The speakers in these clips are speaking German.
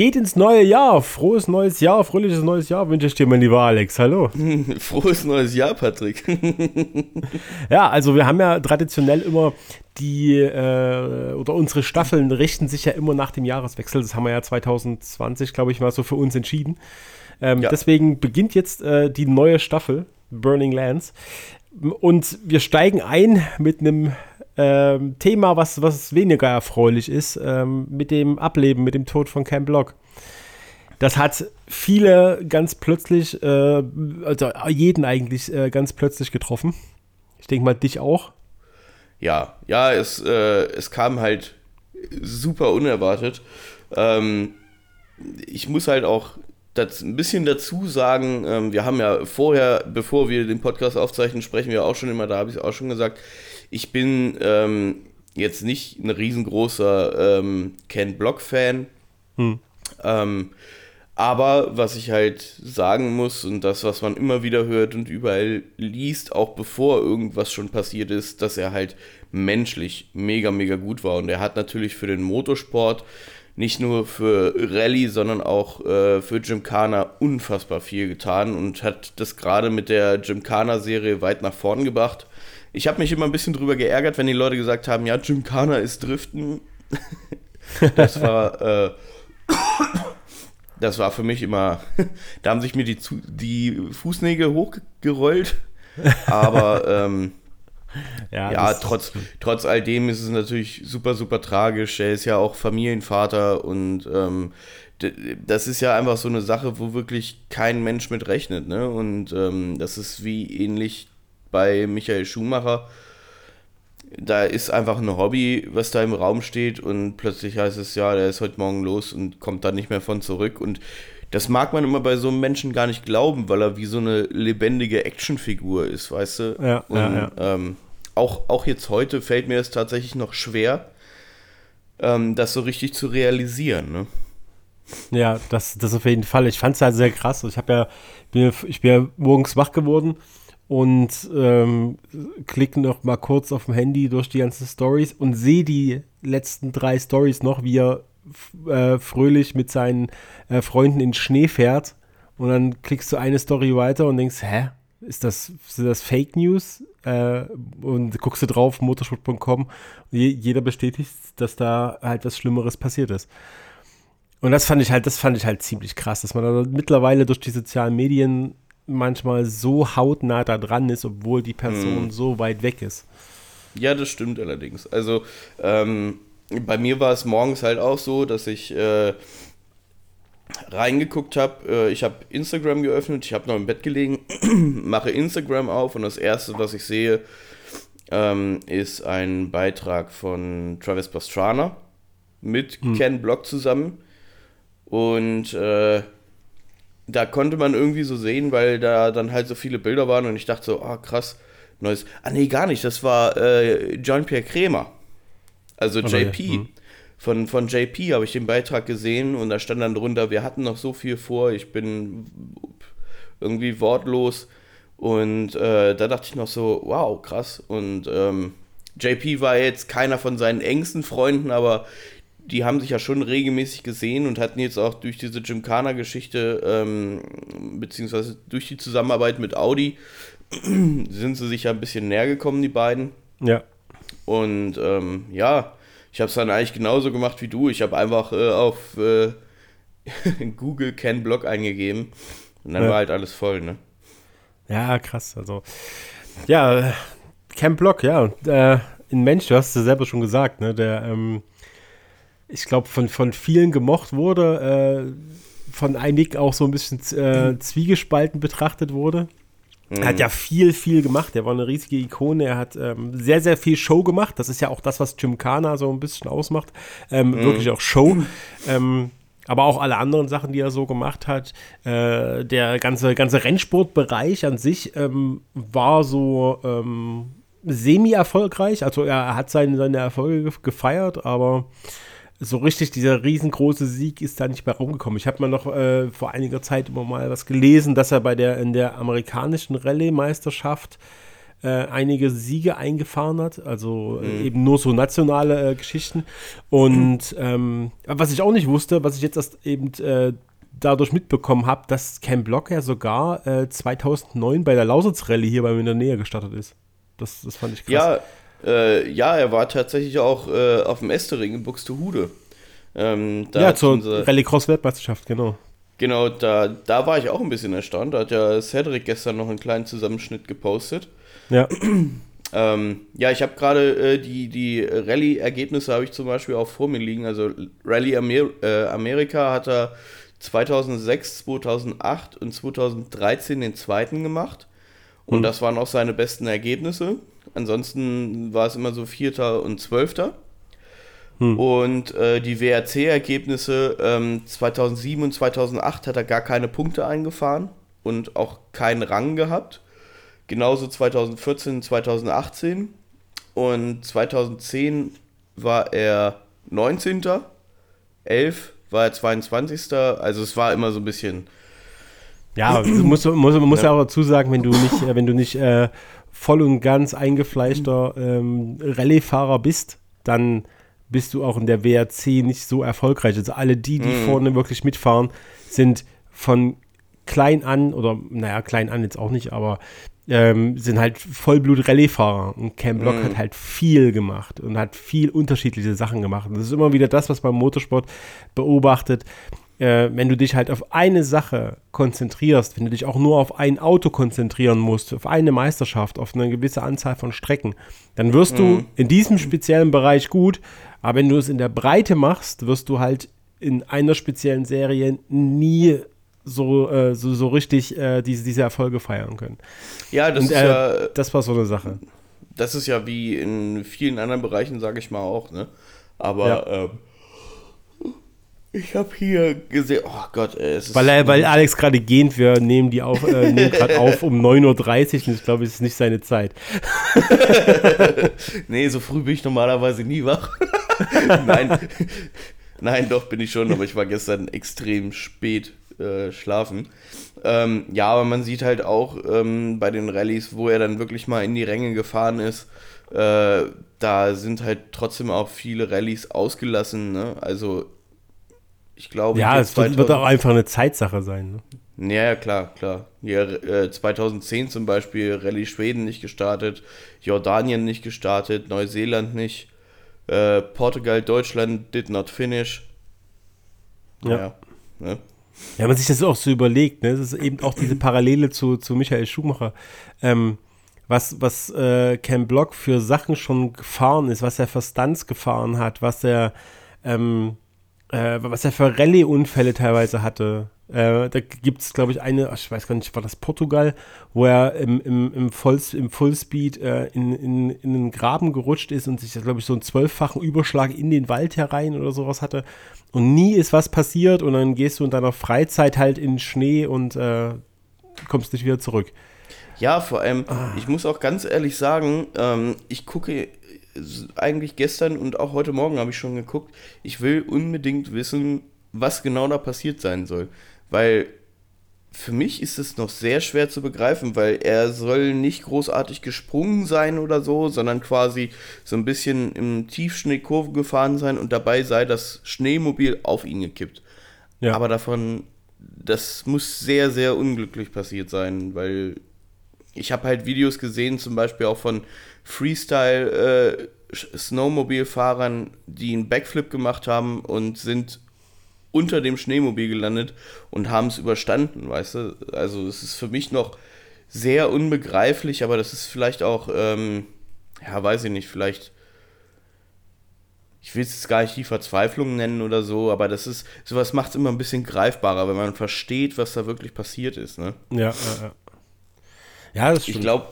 Geht ins neue Jahr. Frohes neues Jahr, fröhliches neues Jahr wünsche ich dir, mein lieber Alex. Hallo. Frohes neues Jahr, Patrick. ja, also wir haben ja traditionell immer die, äh, oder unsere Staffeln richten sich ja immer nach dem Jahreswechsel. Das haben wir ja 2020, glaube ich, mal so für uns entschieden. Ähm, ja. Deswegen beginnt jetzt äh, die neue Staffel, Burning Lands. Und wir steigen ein mit einem ähm, Thema, was, was weniger erfreulich ist, ähm, mit dem Ableben, mit dem Tod von Cam Block. Das hat viele ganz plötzlich, äh, also jeden eigentlich äh, ganz plötzlich getroffen. Ich denke mal, dich auch. Ja, ja, es, äh, es kam halt super unerwartet. Ähm, ich muss halt auch das ein bisschen dazu sagen, ähm, wir haben ja vorher, bevor wir den Podcast aufzeichnen, sprechen wir auch schon immer, da habe ich es auch schon gesagt, ich bin ähm, jetzt nicht ein riesengroßer ähm, Ken Block-Fan. Hm. Ähm, aber was ich halt sagen muss und das, was man immer wieder hört und überall liest, auch bevor irgendwas schon passiert ist, dass er halt menschlich mega, mega gut war. Und er hat natürlich für den Motorsport nicht nur für Rallye, sondern auch äh, für Gymkhana unfassbar viel getan und hat das gerade mit der Gymkhana-Serie weit nach vorn gebracht. Ich habe mich immer ein bisschen drüber geärgert, wenn die Leute gesagt haben, ja, Gymkhana ist Driften. das war, äh, das war für mich immer, da haben sich mir die, die Fußnägel hochgerollt. Aber ähm, ja, ja trotz, trotz all dem ist es natürlich super, super tragisch. Er ist ja auch Familienvater und ähm, das ist ja einfach so eine Sache, wo wirklich kein Mensch mit rechnet. Ne? Und ähm, das ist wie ähnlich bei Michael Schumacher. Da ist einfach ein Hobby, was da im Raum steht und plötzlich heißt es, ja, der ist heute Morgen los und kommt dann nicht mehr von zurück. Und das mag man immer bei so einem Menschen gar nicht glauben, weil er wie so eine lebendige Actionfigur ist, weißt du? Ja, und, ja, ja. Ähm, auch, auch jetzt heute fällt mir es tatsächlich noch schwer, ähm, das so richtig zu realisieren, ne? Ja, das, das auf jeden Fall. Ich fand es halt sehr krass. Ich habe ja, bin, ich bin ja morgens wach geworden und ähm, klicke noch mal kurz auf dem Handy durch die ganzen Stories und sehe die letzten drei Stories noch, wie er äh, fröhlich mit seinen äh, Freunden in Schnee fährt. Und dann klickst du eine Story weiter und denkst, hä, ist das, sind das Fake News? Äh, und guckst du drauf, motorsport.com, je, jeder bestätigt, dass da halt was Schlimmeres passiert ist. Und das fand ich halt, das fand ich halt ziemlich krass, dass man da mittlerweile durch die sozialen Medien manchmal so hautnah da dran ist, obwohl die Person mhm. so weit weg ist. Ja, das stimmt allerdings. Also ähm, bei mir war es morgens halt auch so, dass ich äh, reingeguckt habe. Äh, ich habe Instagram geöffnet, ich habe noch im Bett gelegen, mache Instagram auf und das erste, was ich sehe, ähm, ist ein Beitrag von Travis Pastrana mit hm. Ken Block zusammen. Und äh, da konnte man irgendwie so sehen, weil da dann halt so viele Bilder waren und ich dachte so, ah, oh, krass, neues. Ah, nee, gar nicht, das war äh, John-Pierre Kremer. Also JP. Ja. Hm. Von, von JP habe ich den Beitrag gesehen und da stand dann drunter, wir hatten noch so viel vor, ich bin irgendwie wortlos. Und äh, da dachte ich noch so, wow, krass. Und ähm, JP war jetzt keiner von seinen engsten Freunden, aber die haben sich ja schon regelmäßig gesehen und hatten jetzt auch durch diese Gymkhana-Geschichte, ähm, beziehungsweise durch die Zusammenarbeit mit Audi, sind sie sich ja ein bisschen näher gekommen, die beiden. Ja. Und ähm, ja, ich habe es dann eigentlich genauso gemacht wie du. Ich habe einfach äh, auf äh, Google Ken Block eingegeben und dann ja. war halt alles voll, ne? Ja, krass. Also, ja, Ken Block, ja. Äh, ein Mensch, du hast es ja selber schon gesagt, ne? Der, ähm, ich glaube, von, von vielen gemocht wurde, äh, von einigen auch so ein bisschen äh, zwiegespalten betrachtet wurde. Er hat ja mhm. viel, viel gemacht. Er war eine riesige Ikone. Er hat ähm, sehr, sehr viel Show gemacht. Das ist ja auch das, was Jim Kana so ein bisschen ausmacht. Ähm, mhm. Wirklich auch Show. Ähm, aber auch alle anderen Sachen, die er so gemacht hat. Äh, der ganze, ganze Rennsportbereich an sich ähm, war so ähm, semi-erfolgreich. Also er hat seine, seine Erfolge gefeiert, aber so richtig dieser riesengroße Sieg ist da nicht mehr rumgekommen. Ich habe mal noch äh, vor einiger Zeit immer mal was gelesen, dass er bei der in der amerikanischen Rallye-Meisterschaft äh, einige Siege eingefahren hat, also äh, eben nur so nationale äh, Geschichten. Und ähm, was ich auch nicht wusste, was ich jetzt erst eben äh, dadurch mitbekommen habe, dass Cam Block ja sogar 2009 bei der Lausitz Rallye hier bei mir in der Nähe gestartet ist. Das, das fand ich krass. Ja, äh, ja, er war tatsächlich auch äh, auf dem Estering in Buxtehude. Ähm, ja, zur Rallycross-Weltmeisterschaft, genau. Genau, da, da war ich auch ein bisschen erstaunt. Da hat ja Cedric gestern noch einen kleinen Zusammenschnitt gepostet. Ja. ähm, ja, ich habe gerade äh, die, die Rallye-Ergebnisse habe ich zum Beispiel auch vor mir liegen. Also Rallye Amer äh, Amerika hat er 2006, 2008 und 2013 den zweiten gemacht. Und mhm. das waren auch seine besten Ergebnisse. Ansonsten war es immer so Vierter und Zwölfter. Hm. Und äh, die WRC-Ergebnisse ähm, 2007 und 2008 hat er gar keine Punkte eingefahren und auch keinen Rang gehabt. Genauso 2014 und 2018. Und 2010 war er 19. 11 war er 22. Also es war immer so ein bisschen. Ja, muss, muss, muss ja auch dazu sagen, wenn du nicht, wenn du nicht äh, voll und ganz eingefleischter ähm, Rallye-Fahrer bist, dann bist du auch in der WRC nicht so erfolgreich. Also alle die, die mhm. vorne wirklich mitfahren, sind von klein an, oder naja, klein an jetzt auch nicht, aber ähm, sind halt Vollblut-Rallye-Fahrer. Und Cam Block mhm. hat halt viel gemacht und hat viel unterschiedliche Sachen gemacht. Und das ist immer wieder das, was man beim Motorsport beobachtet äh, wenn du dich halt auf eine Sache konzentrierst, wenn du dich auch nur auf ein Auto konzentrieren musst, auf eine Meisterschaft, auf eine gewisse Anzahl von Strecken, dann wirst mhm. du in diesem speziellen Bereich gut, aber wenn du es in der Breite machst, wirst du halt in einer speziellen Serie nie so, äh, so, so richtig äh, diese, diese Erfolge feiern können. Ja, das Und, ist äh, ja. Das war so eine Sache. Das ist ja wie in vielen anderen Bereichen, sage ich mal auch, ne? Aber ja. Ich habe hier gesehen, oh Gott, ey, es ist weil, weil Alex gerade gehend, wir nehmen die auf, äh, nehmen gerade auf um 9.30 Uhr und ich glaube, es ist nicht seine Zeit. nee, so früh bin ich normalerweise nie wach. Nein. Nein, doch bin ich schon, aber ich war gestern extrem spät äh, schlafen. Ähm, ja, aber man sieht halt auch ähm, bei den Rallyes, wo er dann wirklich mal in die Ränge gefahren ist, äh, da sind halt trotzdem auch viele Rallyes ausgelassen. Ne? Also ich glaube. Ja, es 2000, wird auch einfach eine Zeitsache sein. Ne? Ja, klar, klar. Hier, äh, 2010 zum Beispiel Rallye Schweden nicht gestartet, Jordanien nicht gestartet, Neuseeland nicht, äh, Portugal, Deutschland did not finish. Ja. Ja, ne? ja, wenn man sich das auch so überlegt, ne? das ist eben auch diese Parallele zu, zu Michael Schumacher. Ähm, was, was äh, Ken Block für Sachen schon gefahren ist, was er für Stunts gefahren hat, was er ähm, äh, was er für Rallye-Unfälle teilweise hatte. Äh, da gibt es, glaube ich, eine, ich weiß gar nicht, war das Portugal, wo er im, im, im, Voll, im Fullspeed äh, in, in, in einen Graben gerutscht ist und sich, glaube ich, so einen zwölffachen Überschlag in den Wald herein oder sowas hatte. Und nie ist was passiert und dann gehst du in deiner Freizeit halt in Schnee und äh, kommst nicht wieder zurück. Ja, vor allem, ah. ich muss auch ganz ehrlich sagen, ähm, ich gucke eigentlich gestern und auch heute Morgen habe ich schon geguckt. Ich will unbedingt wissen, was genau da passiert sein soll. Weil für mich ist es noch sehr schwer zu begreifen, weil er soll nicht großartig gesprungen sein oder so, sondern quasi so ein bisschen im Tiefschneekurve gefahren sein und dabei sei das Schneemobil auf ihn gekippt. Ja. Aber davon, das muss sehr, sehr unglücklich passiert sein, weil ich habe halt Videos gesehen, zum Beispiel auch von Freestyle äh, die einen Backflip gemacht haben und sind unter dem Schneemobil gelandet und haben es überstanden, weißt du? Also es ist für mich noch sehr unbegreiflich, aber das ist vielleicht auch, ähm, ja, weiß ich nicht, vielleicht, ich will es jetzt gar nicht die Verzweiflung nennen oder so, aber das ist, sowas macht es immer ein bisschen greifbarer, wenn man versteht, was da wirklich passiert ist, ne? Ja, ja, ja. Ja, das stimmt. Ich glaube,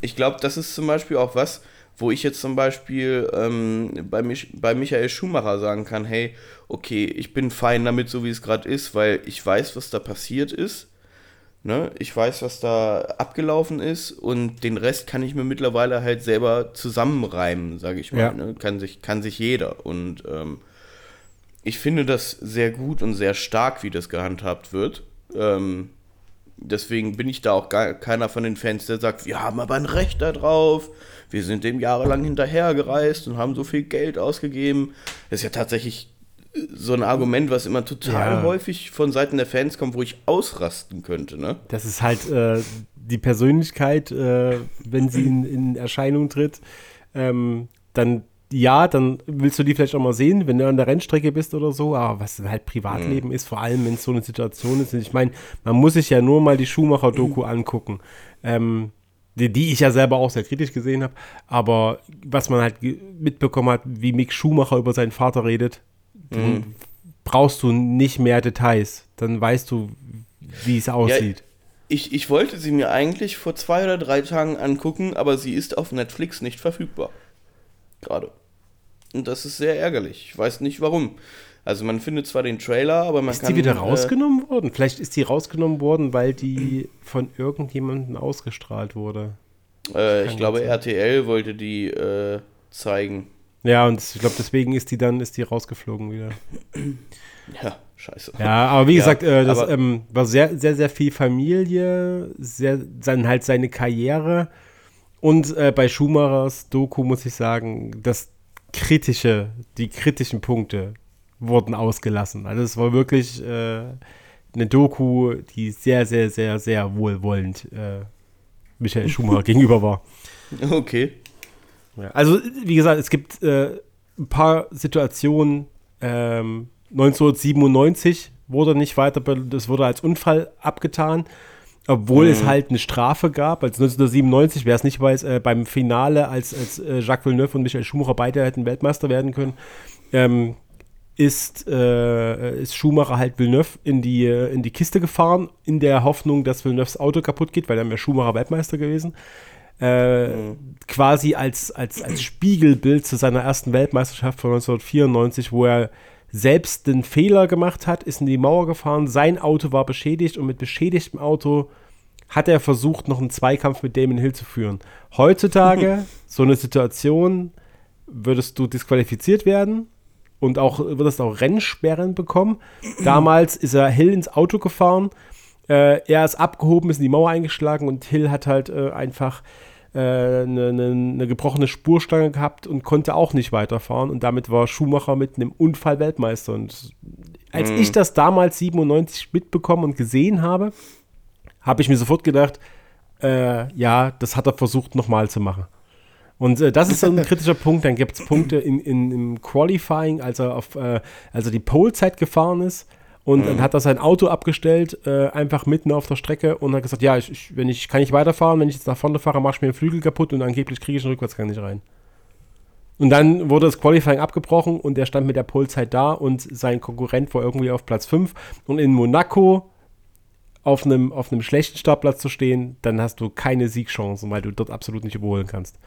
ich glaube, das ist zum Beispiel auch was, wo ich jetzt zum Beispiel ähm, bei, mich, bei Michael Schumacher sagen kann, hey, okay, ich bin fein damit, so wie es gerade ist, weil ich weiß, was da passiert ist. Ne? Ich weiß, was da abgelaufen ist und den Rest kann ich mir mittlerweile halt selber zusammenreimen, sage ich mal. Ja. Ne? Kann, sich, kann sich jeder. Und ähm, ich finde das sehr gut und sehr stark, wie das gehandhabt wird. Ähm, deswegen bin ich da auch gar keiner von den Fans, der sagt, wir haben aber ein Recht darauf, wir sind dem jahrelang hinterhergereist und haben so viel Geld ausgegeben. Das ist ja tatsächlich äh, so ein Argument, was immer total ja. häufig von Seiten der Fans kommt, wo ich ausrasten könnte. Ne? Das ist halt äh, die Persönlichkeit, äh, wenn sie in, in Erscheinung tritt, ähm, dann ja, dann willst du die vielleicht auch mal sehen, wenn du an der Rennstrecke bist oder so, aber was halt Privatleben mhm. ist, vor allem wenn es so eine Situation ist. Ich meine, man muss sich ja nur mal die Schumacher-Doku mhm. angucken, ähm, die, die, ich ja selber auch sehr kritisch gesehen habe, aber was man halt mitbekommen hat, wie Mick Schumacher über seinen Vater redet, dann mhm. brauchst du nicht mehr Details. Dann weißt du, wie es aussieht. Ja, ich, ich wollte sie mir eigentlich vor zwei oder drei Tagen angucken, aber sie ist auf Netflix nicht verfügbar. Gerade. Und das ist sehr ärgerlich. Ich weiß nicht warum. Also man findet zwar den Trailer, aber man ist kann... Ist die wieder äh, rausgenommen äh, worden? Vielleicht ist die rausgenommen worden, weil die von irgendjemandem ausgestrahlt wurde. Äh, ich glaube, sein. RTL wollte die äh, zeigen. Ja, und ich glaube, deswegen ist die dann ist die rausgeflogen wieder. Ja, scheiße. Ja, aber wie ja, gesagt, äh, das ähm, war sehr, sehr, sehr viel Familie, sehr, sein, halt seine Karriere. Und äh, bei Schumachers Doku muss ich sagen, dass kritische, die kritischen Punkte wurden ausgelassen. Also es war wirklich äh, eine Doku, die sehr, sehr, sehr, sehr wohlwollend äh, Michael Schumacher gegenüber war. Okay. Ja, also, wie gesagt, es gibt äh, ein paar Situationen. Ähm, 1997 wurde nicht weiter, das wurde als Unfall abgetan. Obwohl mhm. es halt eine Strafe gab, als 1997, wer es nicht weiß, äh, beim Finale, als, als äh, Jacques Villeneuve und Michael Schumacher beide hätten Weltmeister werden können, ähm, ist, äh, ist Schumacher halt Villeneuve in die, äh, in die Kiste gefahren, in der Hoffnung, dass Villeneuves Auto kaputt geht, weil dann wäre Schumacher Weltmeister gewesen. Äh, mhm. Quasi als, als, als Spiegelbild zu seiner ersten Weltmeisterschaft von 1994, wo er selbst den Fehler gemacht hat, ist in die Mauer gefahren, sein Auto war beschädigt und mit beschädigtem Auto hat er versucht, noch einen Zweikampf mit Damon Hill zu führen. Heutzutage, so eine Situation, würdest du disqualifiziert werden und auch würdest auch Rennsperren bekommen. Damals ist er Hill ins Auto gefahren, äh, er ist abgehoben, ist in die Mauer eingeschlagen und Hill hat halt äh, einfach eine, eine, eine, gebrochene Spurstange gehabt und konnte auch nicht weiterfahren. Und damit war Schumacher mit einem Unfall Weltmeister. Und als mhm. ich das damals 97 mitbekommen und gesehen habe, habe ich mir sofort gedacht, äh, ja, das hat er versucht nochmal zu machen. Und äh, das ist so ein kritischer Punkt. Dann gibt es Punkte in, in, im Qualifying, als er auf, äh, als er die Polezeit gefahren ist und mhm. dann hat er sein Auto abgestellt, äh, einfach mitten auf der Strecke und hat gesagt, ja, ich, ich, wenn ich kann nicht weiterfahren, wenn ich jetzt nach vorne fahre, mach ich mir den Flügel kaputt und angeblich kriege ich den Rückwärtsgang nicht rein. Und dann wurde das Qualifying abgebrochen und er stand mit der Polezeit da und sein Konkurrent war irgendwie auf Platz 5. Und in Monaco auf einem, auf einem schlechten Startplatz zu stehen, dann hast du keine Siegchancen, weil du dort absolut nicht überholen kannst.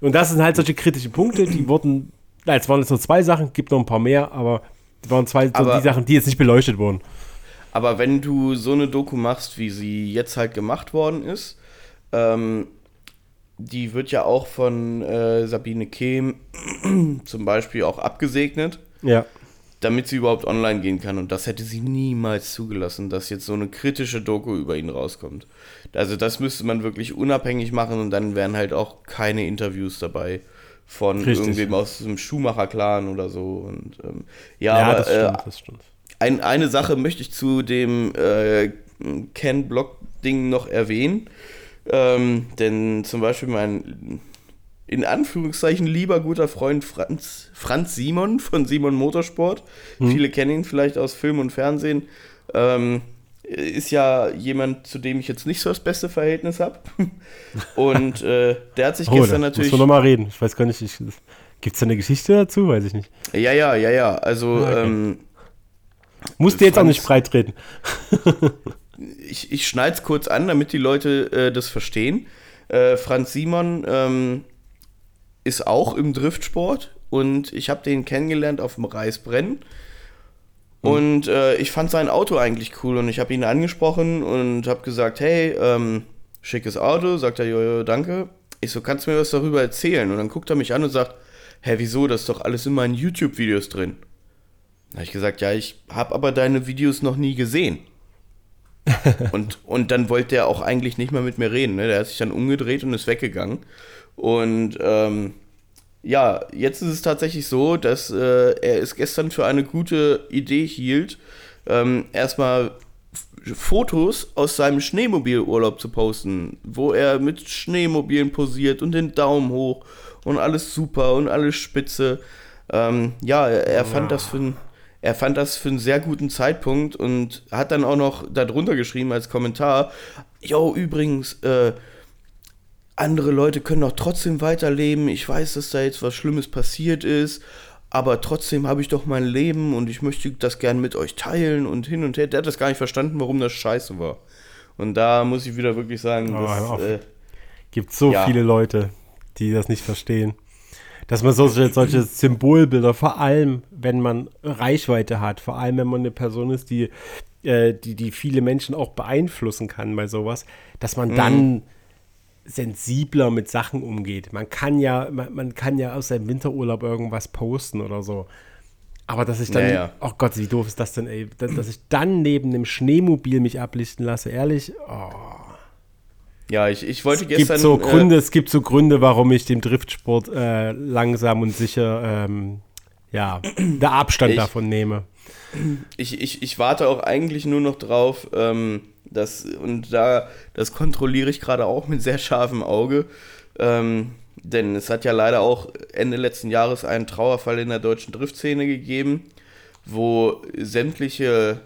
Und das sind halt solche kritischen Punkte, die wurden, es waren jetzt nur zwei Sachen, gibt noch ein paar mehr, aber waren zwei aber, die Sachen, die jetzt nicht beleuchtet wurden. Aber wenn du so eine Doku machst, wie sie jetzt halt gemacht worden ist, ähm, die wird ja auch von äh, Sabine Kehm zum Beispiel auch abgesegnet. Ja. Damit sie überhaupt online gehen kann. Und das hätte sie niemals zugelassen, dass jetzt so eine kritische Doku über ihn rauskommt. Also das müsste man wirklich unabhängig machen und dann wären halt auch keine Interviews dabei von Richtig. irgendwem aus dem Schumacher-Clan oder so. Und, ähm, ja, ja aber, das stimmt, äh, das stimmt. Ein, eine Sache möchte ich zu dem äh, Ken-Block-Ding noch erwähnen. Ähm, denn zum Beispiel mein in Anführungszeichen lieber guter Freund Franz, Franz Simon von Simon Motorsport. Hm. Viele kennen ihn vielleicht aus Film und Fernsehen. Ähm, ist ja jemand, zu dem ich jetzt nicht so das beste Verhältnis habe. Und äh, der hat sich oh, gestern natürlich. Musst du nochmal reden. Ich weiß gar nicht, gibt es da eine Geschichte dazu? Weiß ich nicht. Ja, ja, ja, ja. Also. Ah, okay. ähm, Musst du jetzt auch nicht breit reden. ich ich schneide es kurz an, damit die Leute äh, das verstehen. Äh, Franz Simon ähm, ist auch im Driftsport und ich habe den kennengelernt auf dem Reisbrennen. Mhm. Und äh, ich fand sein Auto eigentlich cool und ich habe ihn angesprochen und habe gesagt, hey, ähm, schickes Auto. Sagt er, jojo, danke. Ich so, kannst du mir was darüber erzählen? Und dann guckt er mich an und sagt, hä, wieso, das ist doch alles in meinen YouTube-Videos drin. Da habe ich gesagt, ja, ich habe aber deine Videos noch nie gesehen. und, und dann wollte er auch eigentlich nicht mehr mit mir reden. Ne? Der hat sich dann umgedreht und ist weggegangen. Und ähm, ja, jetzt ist es tatsächlich so, dass äh, er es gestern für eine gute Idee hielt, ähm, erstmal Fotos aus seinem Schneemobilurlaub zu posten, wo er mit Schneemobilen posiert und den Daumen hoch und alles super und alles spitze. Ähm, ja, er, er fand das für ein, er fand das für einen sehr guten Zeitpunkt und hat dann auch noch darunter geschrieben als Kommentar, yo, übrigens, äh, andere Leute können doch trotzdem weiterleben. Ich weiß, dass da jetzt was Schlimmes passiert ist, aber trotzdem habe ich doch mein Leben und ich möchte das gern mit euch teilen und hin und her. Der hat das gar nicht verstanden, warum das scheiße war. Und da muss ich wieder wirklich sagen, Oh, auf. äh, Gibt so Ja. viele Leute, die das nicht verstehen. Dass man solche, solche Symbolbilder, vor allem wenn man Reichweite hat, vor allem wenn man eine Person ist, die, äh, die, die viele Menschen auch beeinflussen kann bei sowas, dass man dann sensibler mit Sachen umgeht. Man kann ja, man, man kann ja aus seinem Winterurlaub irgendwas posten oder so. Aber dass ich dann, Ja, ja. oh Gott, wie doof ist das denn, ey, dass, ich dann neben einem Schneemobil mich ablichten lasse, ehrlich, oh. ja, ich, ich wollte Es gestern. gibt so äh, Gründe, es gibt so Gründe, warum ich dem Driftsport äh, langsam und sicher ähm, ja, der Abstand Ich- davon nehme. ich, ich, ich warte auch eigentlich nur noch drauf, ähm, dass, und da, das kontrolliere ich gerade auch mit sehr scharfem Auge, ähm, denn es hat ja leider auch Ende letzten Jahres einen Trauerfall in der deutschen Driftszene gegeben, wo sämtliche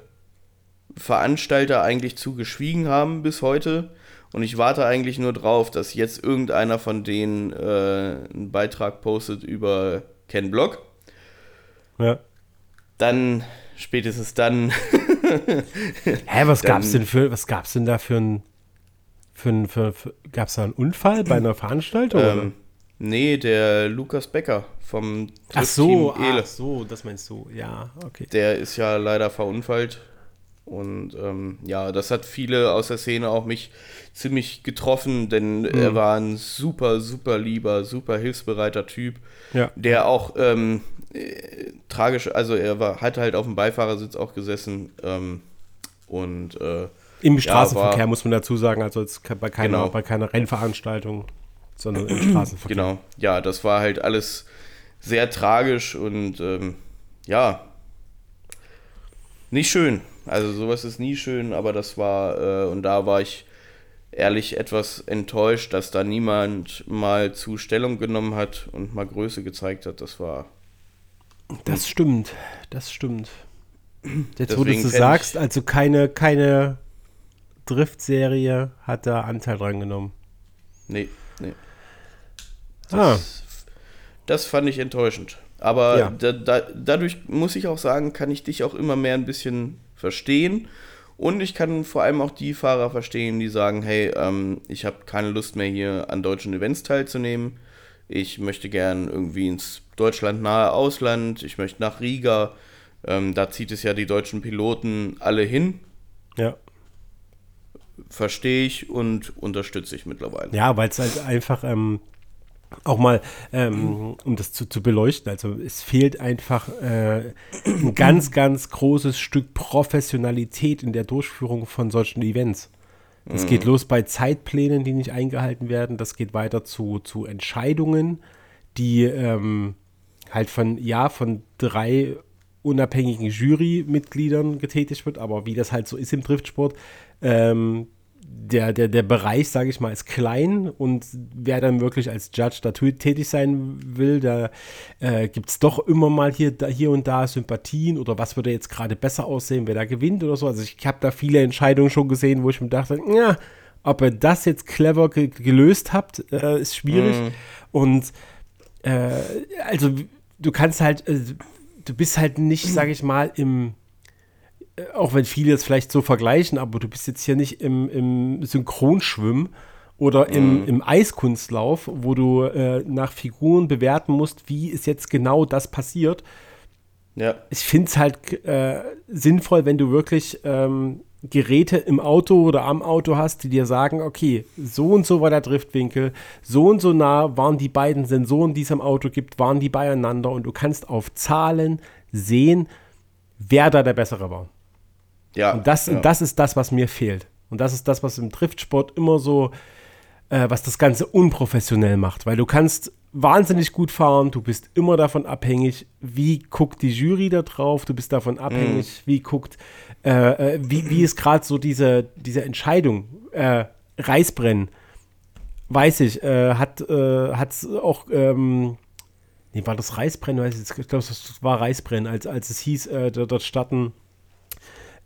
Veranstalter eigentlich zu geschwiegen haben bis heute. Und ich warte eigentlich nur drauf, dass jetzt irgendeiner von denen äh, einen Beitrag postet über Ken Block. Ja. Dann, spätestens dann, Hä, was Dann- gab's denn für, was gab's denn da für ein, für ein, für, für, gab's da einen Unfall bei einer Veranstaltung? Ähm, nee, der Lukas Becker vom ach so, Team Ele. ach so, das meinst du, ja, okay. Der ist ja leider verunfallt. Und ähm, ja, das hat viele aus der Szene auch mich ziemlich getroffen, denn er war ein super, super lieber, super hilfsbereiter Typ, Ja. der auch ähm, äh, tragisch, also er war, hat halt auf dem Beifahrersitz auch gesessen ähm, und äh, Im Straßenverkehr war- muss man dazu sagen, also bei keiner, Genau. bei keiner Rennveranstaltung, sondern im Straßenverkehr. Genau, ja, das war halt alles sehr tragisch und ähm, ja, nicht schön. Also sowas ist nie schön, aber das war, äh, und da war ich ehrlich etwas enttäuscht, dass da niemand mal zu Stellung genommen hat und mal Größe gezeigt hat. Das war, Das stimmt, das stimmt. Jetzt, wo du Deswegen fänd sagst, also keine, keine Drift-Serie hat da Anteil dran genommen. nee, nee. Ah, Das, das fand ich enttäuschend. Aber Ja. da, da, dadurch muss ich auch sagen, kann ich dich auch immer mehr ein bisschen verstehen. Und ich kann vor allem auch die Fahrer verstehen, die sagen, hey, ähm, ich habe keine Lust mehr hier an deutschen Events teilzunehmen. Ich möchte gern irgendwie ins deutschlandnahe Ausland. Ich möchte nach Riga. Ähm, da zieht es ja die deutschen Piloten alle hin. ja. Verstehe ich und unterstütze ich mittlerweile. Ja, weil es halt einfach ähm, auch mal, ähm, um das zu, zu beleuchten, also es fehlt einfach äh, ein ganz, ganz großes Stück Professionalität in der Durchführung von solchen Events. Es geht los bei Zeitplänen, die nicht eingehalten werden. Das geht weiter zu, zu Entscheidungen, die ähm, halt von, ja, von drei unabhängigen Jurymitgliedern getätigt wird, aber wie das halt so ist im Driftsport, ähm, der, der, der Bereich, sage ich mal, ist klein und wer dann wirklich als Judge da tätig sein will, da äh, gibt es doch immer mal hier, da, hier und da Sympathien oder was würde jetzt gerade besser aussehen, wer da gewinnt oder so. Also ich habe da viele Entscheidungen schon gesehen, wo ich mir dachte, ja, ob ihr das jetzt clever ge gelöst habt, äh, ist schwierig. Und äh, also du kannst halt, äh, du bist halt nicht, sage ich mal, im auch wenn viele es vielleicht so vergleichen, aber du bist jetzt hier nicht im, im Synchronschwimmen oder im, im Eiskunstlauf, wo du äh, nach Figuren bewerten musst, wie ist jetzt genau das passiert. Ja, Ich finde es halt äh, sinnvoll, wenn du wirklich ähm, Geräte im Auto oder am Auto hast, die dir sagen, okay, so und so war der Driftwinkel, so und so nah waren die beiden Sensoren, die es am Auto gibt, waren die beieinander und du kannst auf Zahlen sehen, wer da der Bessere war. Ja. Und das, ja. das ist das, was mir fehlt. Und das ist das, was im Driftsport immer so, äh, was das Ganze unprofessionell macht. Weil du kannst wahnsinnig gut fahren, du bist immer davon abhängig, wie guckt die Jury da drauf, du bist davon abhängig, mm. wie guckt, äh, äh, wie, wie ist gerade so diese, diese Entscheidung, äh, Reisbrennen, weiß ich, äh, hat es äh, auch, ähm, nee, war das Reisbrennen, weiß ich, ich glaube, das war Reisbrennen, als, als es hieß, äh, dort starten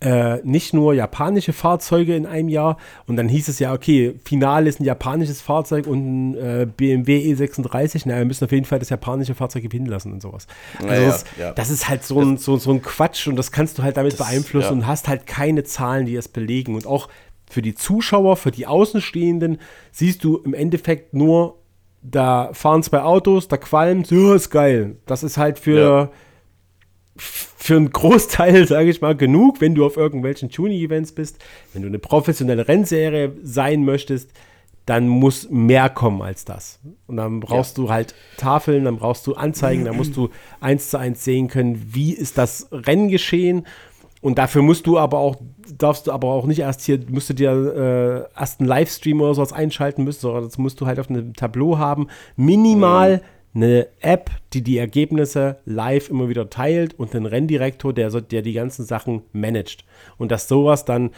äh, nicht nur japanische Fahrzeuge in einem Jahr und dann hieß es ja, okay, Finale ist ein japanisches Fahrzeug und ein äh, BMW E36, naja, wir müssen auf jeden Fall das japanische Fahrzeug gewinnen lassen und sowas. Also ja, das, ja. das, ist halt so ein, so, so ein Quatsch und das kannst du halt damit das, beeinflussen ja. und hast halt keine Zahlen, die es belegen und auch für die Zuschauer, für die Außenstehenden siehst du im Endeffekt nur, da fahren zwei Autos, da qualmt, ja, ist geil. Das ist halt für für einen Großteil, sage ich mal, genug, wenn du auf irgendwelchen Tuning-Events bist. Wenn du eine professionelle Rennserie sein möchtest, dann muss mehr kommen als das. Und dann brauchst ja. du halt Tafeln, dann brauchst du Anzeigen, dann musst du eins zu eins sehen können, wie ist das Rennen geschehen. Und dafür musst du aber auch, darfst du aber auch nicht erst hier, musst du dir äh, erst einen Livestream oder sowas einschalten müssen, sondern das musst du halt auf einem Tableau haben. Minimal. Mhm eine App, die die Ergebnisse live immer wieder teilt und einen Renndirektor, der, der die ganzen Sachen managt. Und dass sowas dann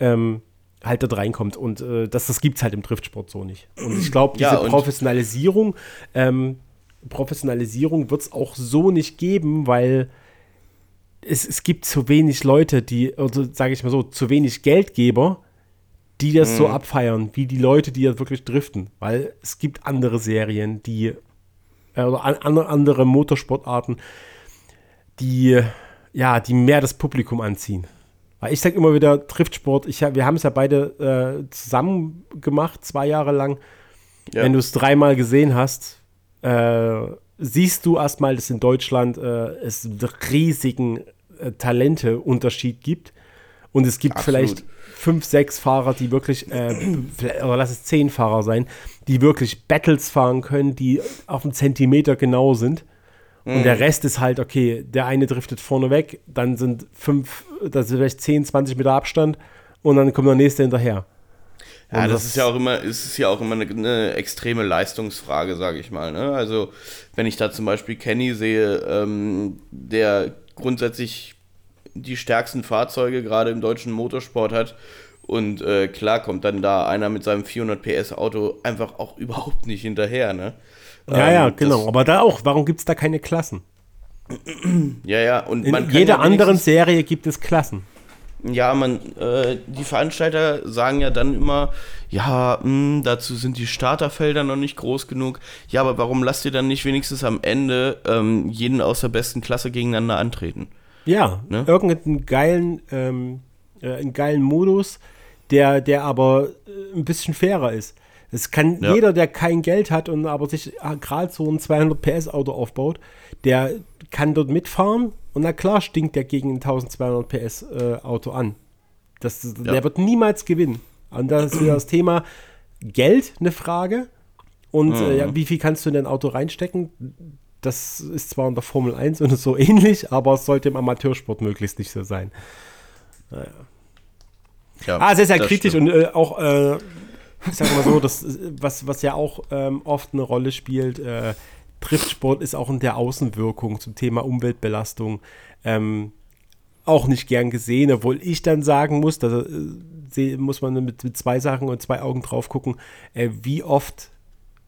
ähm, halt da reinkommt. Und äh, das, das gibt es halt im Driftsport so nicht. Und ich glaube, diese ja, Professionalisierung, ähm, Professionalisierung wird es auch so nicht geben, weil es, es gibt zu wenig Leute, die, also sage ich mal so, zu wenig Geldgeber, die das mhm. so abfeiern, wie die Leute, die das wirklich driften. Weil es gibt andere Serien, die äh, oder an, andere Motorsportarten, die, ja, die mehr das Publikum anziehen. Weil ich sage immer wieder, Driftsport, ich, wir haben es ja beide äh, zusammen gemacht, zwei Jahre lang. Ja. Wenn du es dreimal gesehen hast, äh, siehst du erstmal, dass in Deutschland äh, es einen riesigen äh, Talenteunterschied gibt. Und es gibt Absolut. vielleicht fünf, sechs Fahrer, die wirklich, äh, oder lass es zehn Fahrer sein, die wirklich Battles fahren können, die auf einen Zentimeter genau sind. Und mhm. der Rest ist halt, okay, der eine driftet vorne weg, dann sind fünf, das ist vielleicht 10, 20 Meter Abstand und dann kommt der nächste hinterher. Ja, das, das, ist ja auch immer, ist ja auch immer eine, eine extreme Leistungsfrage, sage ich mal. Ne? Also, wenn ich da zum Beispiel Kenny sehe, ähm, der grundsätzlich die stärksten Fahrzeuge gerade im deutschen Motorsport hat. Und äh, klar kommt dann da einer mit seinem 400 PS Auto einfach auch überhaupt nicht hinterher, ne? Ja, ähm, ja, genau. Aber da auch, warum gibt es da keine Klassen? ja, ja. Und In jeder ja anderen Serie gibt es Klassen. Ja, man, äh, die Veranstalter sagen ja dann immer, ja, mh, hm, dazu sind die Starterfelder noch nicht groß genug. Ja, aber warum lasst ihr dann nicht wenigstens am Ende ähm, jeden aus der besten Klasse gegeneinander antreten? Ja, ne? irgendeinen geilen, ähm, äh, einen geilen Modus, der, der aber äh, ein bisschen fairer ist. Es kann ja. jeder, der kein Geld hat und aber sich äh, gerade so ein 200 PS Auto aufbaut, der kann dort mitfahren und na klar stinkt der gegen ein 1200 PS äh, Auto an. Das, ja. Der wird niemals gewinnen. Und das ist wieder das Thema Geld eine Frage. Und mhm. äh, ja, mhm. wie viel kannst du in dein Auto reinstecken? Das ist zwar in der Formel 1 und so ähnlich, aber es sollte im Amateursport möglichst nicht so sein. Naja. Ja, ah, sehr, sehr kritisch stimmt. und äh, auch, äh, ich sag mal so, das, was, was ja auch ähm, oft eine Rolle spielt, äh, Driftsport ist auch in der Außenwirkung zum Thema Umweltbelastung ähm, auch nicht gern gesehen, obwohl ich dann sagen muss, da äh, muss man mit, mit, zwei Sachen und zwei Augen drauf gucken, äh, wie oft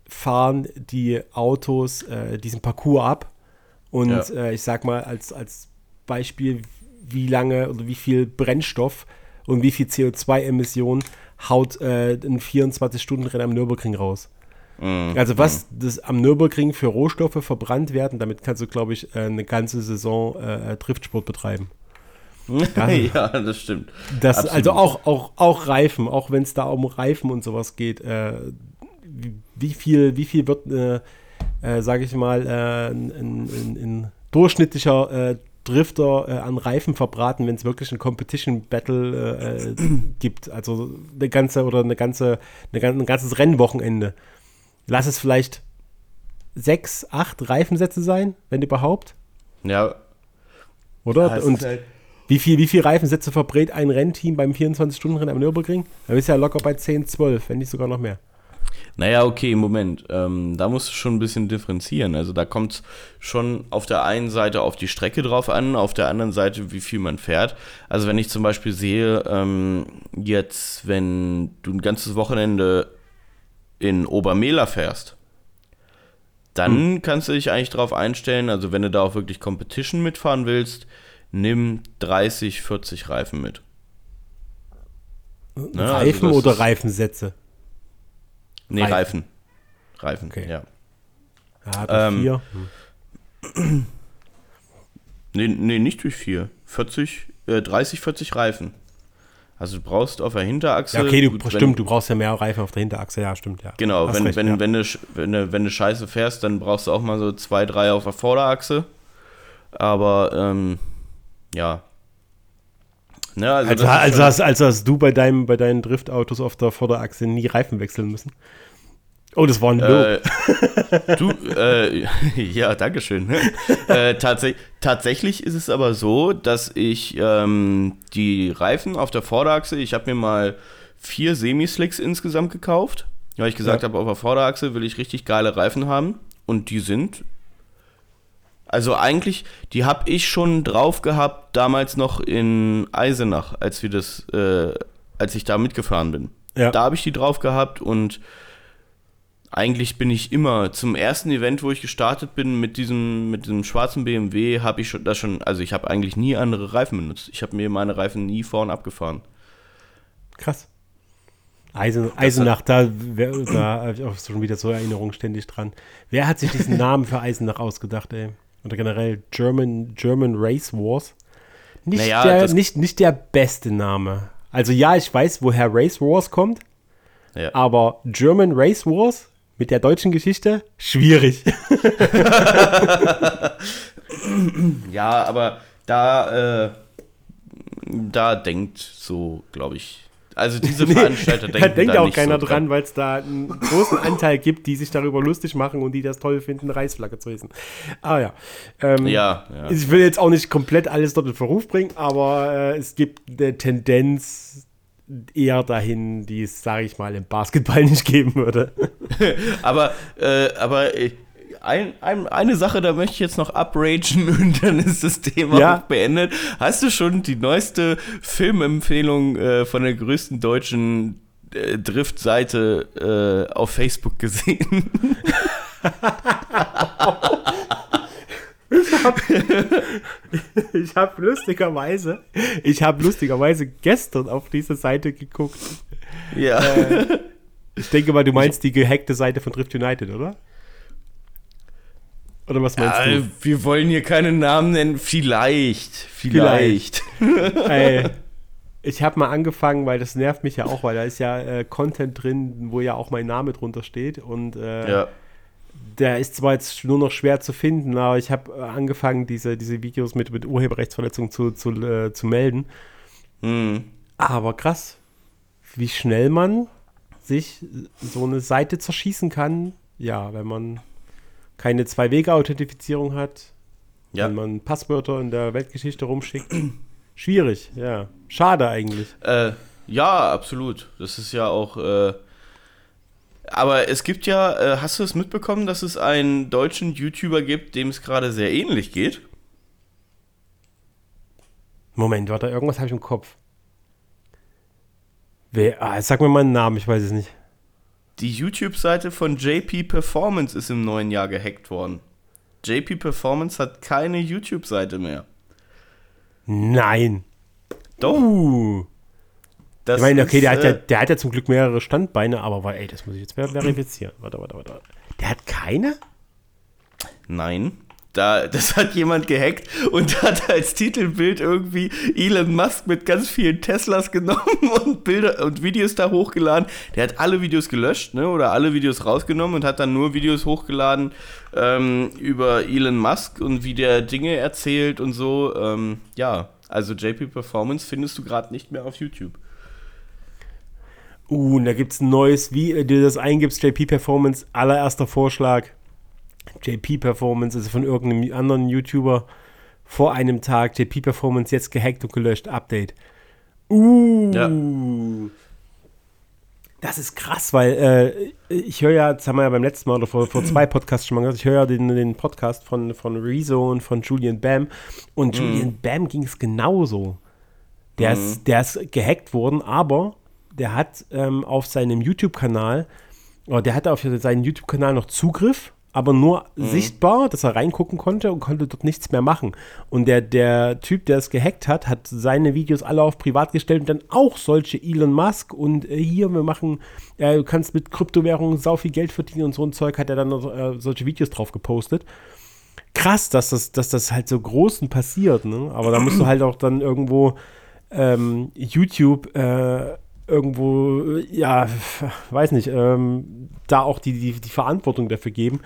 fahren die Autos äh, diesen Parcours ab. Und ja. äh, ich sag mal als, als Beispiel, wie lange oder wie viel Brennstoff und wie viel CO2-Emissionen haut äh, ein 24-Stunden-Rennen am Nürburgring raus. Mhm. Also was mhm. das am Nürburgring für Rohstoffe verbrannt werden, damit kannst du, glaube ich, äh, eine ganze Saison äh, Driftsport betreiben. Ja, ja, das stimmt. Das, also auch, auch, auch Reifen, auch wenn es da um Reifen und sowas geht, äh, wie viel, wie viel wird, äh, äh, sage ich mal, äh, ein, ein, ein, durchschnittlicher äh, Drifter äh, an Reifen verbraten, wenn es wirklich ein Competition Battle äh, gibt. Also eine ganze oder eine ganze, eine, ein ganzes Rennwochenende. Lass es vielleicht sechs, acht Reifensätze sein, wenn überhaupt. Ja. Oder? Ja, Und halt Wie viel, wie viel Reifensätze verbrät ein Rennteam beim 24-Stunden-Rennen am Nürburgring? Da bist du ja locker bei 10, 12, wenn nicht sogar noch mehr. Naja, okay, Moment. Ähm, da musst du schon ein bisschen differenzieren. Also da kommt es schon auf der einen Seite auf die Strecke drauf an, auf der anderen Seite, wie viel man fährt. Also wenn ich zum Beispiel sehe, ähm, jetzt, wenn du ein ganzes Wochenende in Obermehler fährst, dann hm. kannst du dich eigentlich darauf einstellen, also wenn du da auch wirklich Competition mitfahren willst, nimm 30, 40 Reifen mit. Ne? Also Reifen also oder Reifensätze? Nee, Reifen. Reifen. Reifen, okay. ja. Ja, ähm, vier. Hm. Nee, nee, nicht durch vier. 40, äh, 30, 40 Reifen. Also du brauchst auf der Hinterachse. Ja, okay, du, gut, stimmt, du brauchst ja mehr Reifen auf der Hinterachse, ja, stimmt, ja. Genau, wenn, recht, wenn, ja. Wenn, du, wenn, du, wenn du scheiße fährst, dann brauchst du auch mal so zwei, drei auf der Vorderachse. Aber ähm, ja. Ja also, also, also, hast, also hast du bei, deinem, bei deinen Driftautos auf der Vorderachse nie Reifen wechseln müssen? Oh, das war ein Lob. Äh, du, äh, ja, danke schön. äh, tats tatsächlich ist es aber so, dass ich ähm, die Reifen auf der Vorderachse, ich habe mir mal vier Semi-Slicks insgesamt gekauft, weil ich gesagt ja. habe, auf der Vorderachse will ich richtig geile Reifen haben. Und die sind, also eigentlich, die habe ich schon drauf gehabt, damals noch in Eisenach, als wir das, äh, als ich da mitgefahren bin. Ja. Da habe ich die drauf gehabt und eigentlich bin ich immer zum ersten Event, wo ich gestartet bin mit diesem, mit diesem schwarzen BMW, habe ich schon das schon, also ich habe eigentlich nie andere Reifen benutzt. Ich habe mir meine Reifen nie vorn abgefahren. Krass. Eisen, Eisenach, da, da habe ich auch schon wieder so Erinnerungen ständig dran. Wer hat sich diesen Namen für Eisenach ausgedacht, ey? Oder generell German, German Race Wars? Nicht, naja, der, nicht, nicht der beste Name. Also ja, ich weiß, woher Race Wars kommt. Ja. Aber German Race Wars mit der deutschen Geschichte schwierig. ja, aber da, äh, da denkt so, glaube ich. Also diese Veranstalter denken da denkt da auch keiner so dran, weil es da einen großen Anteil gibt, die sich darüber lustig machen und die das toll finden, Reichsflagge zu hissen. Ah ja. Ähm, ja, ja. Ich will jetzt auch nicht komplett alles dort in Verruf bringen, aber äh, es gibt eine Tendenz, eher dahin, die es, sage ich mal, im Basketball nicht geben würde. aber, äh, aber äh, ein, ein, eine Sache, da möchte ich jetzt noch upragen und dann ist das Thema ja. beendet. Hast du schon die neueste Filmempfehlung äh, von der größten deutschen äh, Drift-Seite äh, auf Facebook gesehen? Ich habe hab lustigerweise, ich habe lustigerweise gestern auf diese Seite geguckt. Ja. Äh, ich denke mal, du meinst die gehackte Seite von Drift United, oder? Oder was meinst ja, du? Wir wollen hier keinen Namen nennen. Vielleicht. Vielleicht. Vielleicht. Ey, ich habe mal angefangen, weil das nervt mich ja auch, weil da ist ja äh, Content drin, wo ja auch mein Name drunter steht. Und äh, ja der ist zwar jetzt nur noch schwer zu finden, aber ich habe äh, angefangen, diese, diese Videos mit, mit Urheberrechtsverletzungen zu, zu, äh, zu melden. Mhm. Aber krass, wie schnell man sich so eine Seite zerschießen kann, ja, wenn man keine Zwei-Wege-Authentifizierung hat, ja. wenn man Passwörter in der Weltgeschichte rumschickt. Schwierig, ja. Schade eigentlich. Äh, ja, absolut. Das ist ja auch äh, aber es gibt ja, äh, hast du es mitbekommen, dass es einen deutschen YouTuber gibt, dem es gerade sehr ähnlich geht? Moment, warte, irgendwas habe ich im Kopf. Wer, ah, sag mir mal einen Namen, ich weiß es nicht. Die YouTube-Seite von JP Performance ist im neuen Jahr gehackt worden. JP Performance hat keine YouTube-Seite mehr. Nein. Doch. Uh. Das ich meine, okay, ist, der, hat ja, äh, der hat ja zum Glück mehrere Standbeine, aber ey, das muss ich jetzt verifizieren. Warte, warte, warte. Der hat keine? Nein. Da, das hat jemand gehackt und hat als Titelbild irgendwie Elon Musk mit ganz vielen Teslas genommen und Bilder und Videos da hochgeladen. Der hat alle Videos gelöscht, ne? Oder alle Videos rausgenommen und hat dann nur Videos hochgeladen ähm, über Elon Musk und wie der Dinge erzählt und so. Ähm, ja, also JP Performance findest du gerade nicht mehr auf YouTube. Uh, und da gibt es ein neues, wie du das eingibst, JP Performance, allererster Vorschlag. JP Performance, also von irgendeinem anderen YouTuber vor einem Tag JP Performance jetzt gehackt und gelöscht, Update. Uh. Ja. Das ist krass, weil äh, ich höre ja, das haben wir ja beim letzten Mal oder vor, vor zwei Podcasts schon mal gesagt, ich höre ja den, den Podcast von, von Rezo und von Julian Bam und mhm. Julian Bam ging es genauso. Der, mhm. ist, der ist gehackt worden, aber der hat ähm, auf seinem YouTube-Kanal, der hatte auf seinen YouTube-Kanal noch Zugriff aber nur mhm. sichtbar, dass er reingucken konnte und konnte dort nichts mehr machen. Und der, der Typ, der es gehackt hat, hat seine Videos alle auf privat gestellt und dann auch solche Elon Musk und äh, hier, wir machen, äh, du kannst mit Kryptowährungen sau viel Geld verdienen und so ein Zeug, hat er dann äh, solche Videos drauf gepostet. Krass, dass das, dass das halt so großen passiert, ne? Aber da musst du halt auch dann irgendwo ähm, YouTube äh, irgendwo, ja, weiß nicht, ähm, da auch die, die, die Verantwortung dafür geben.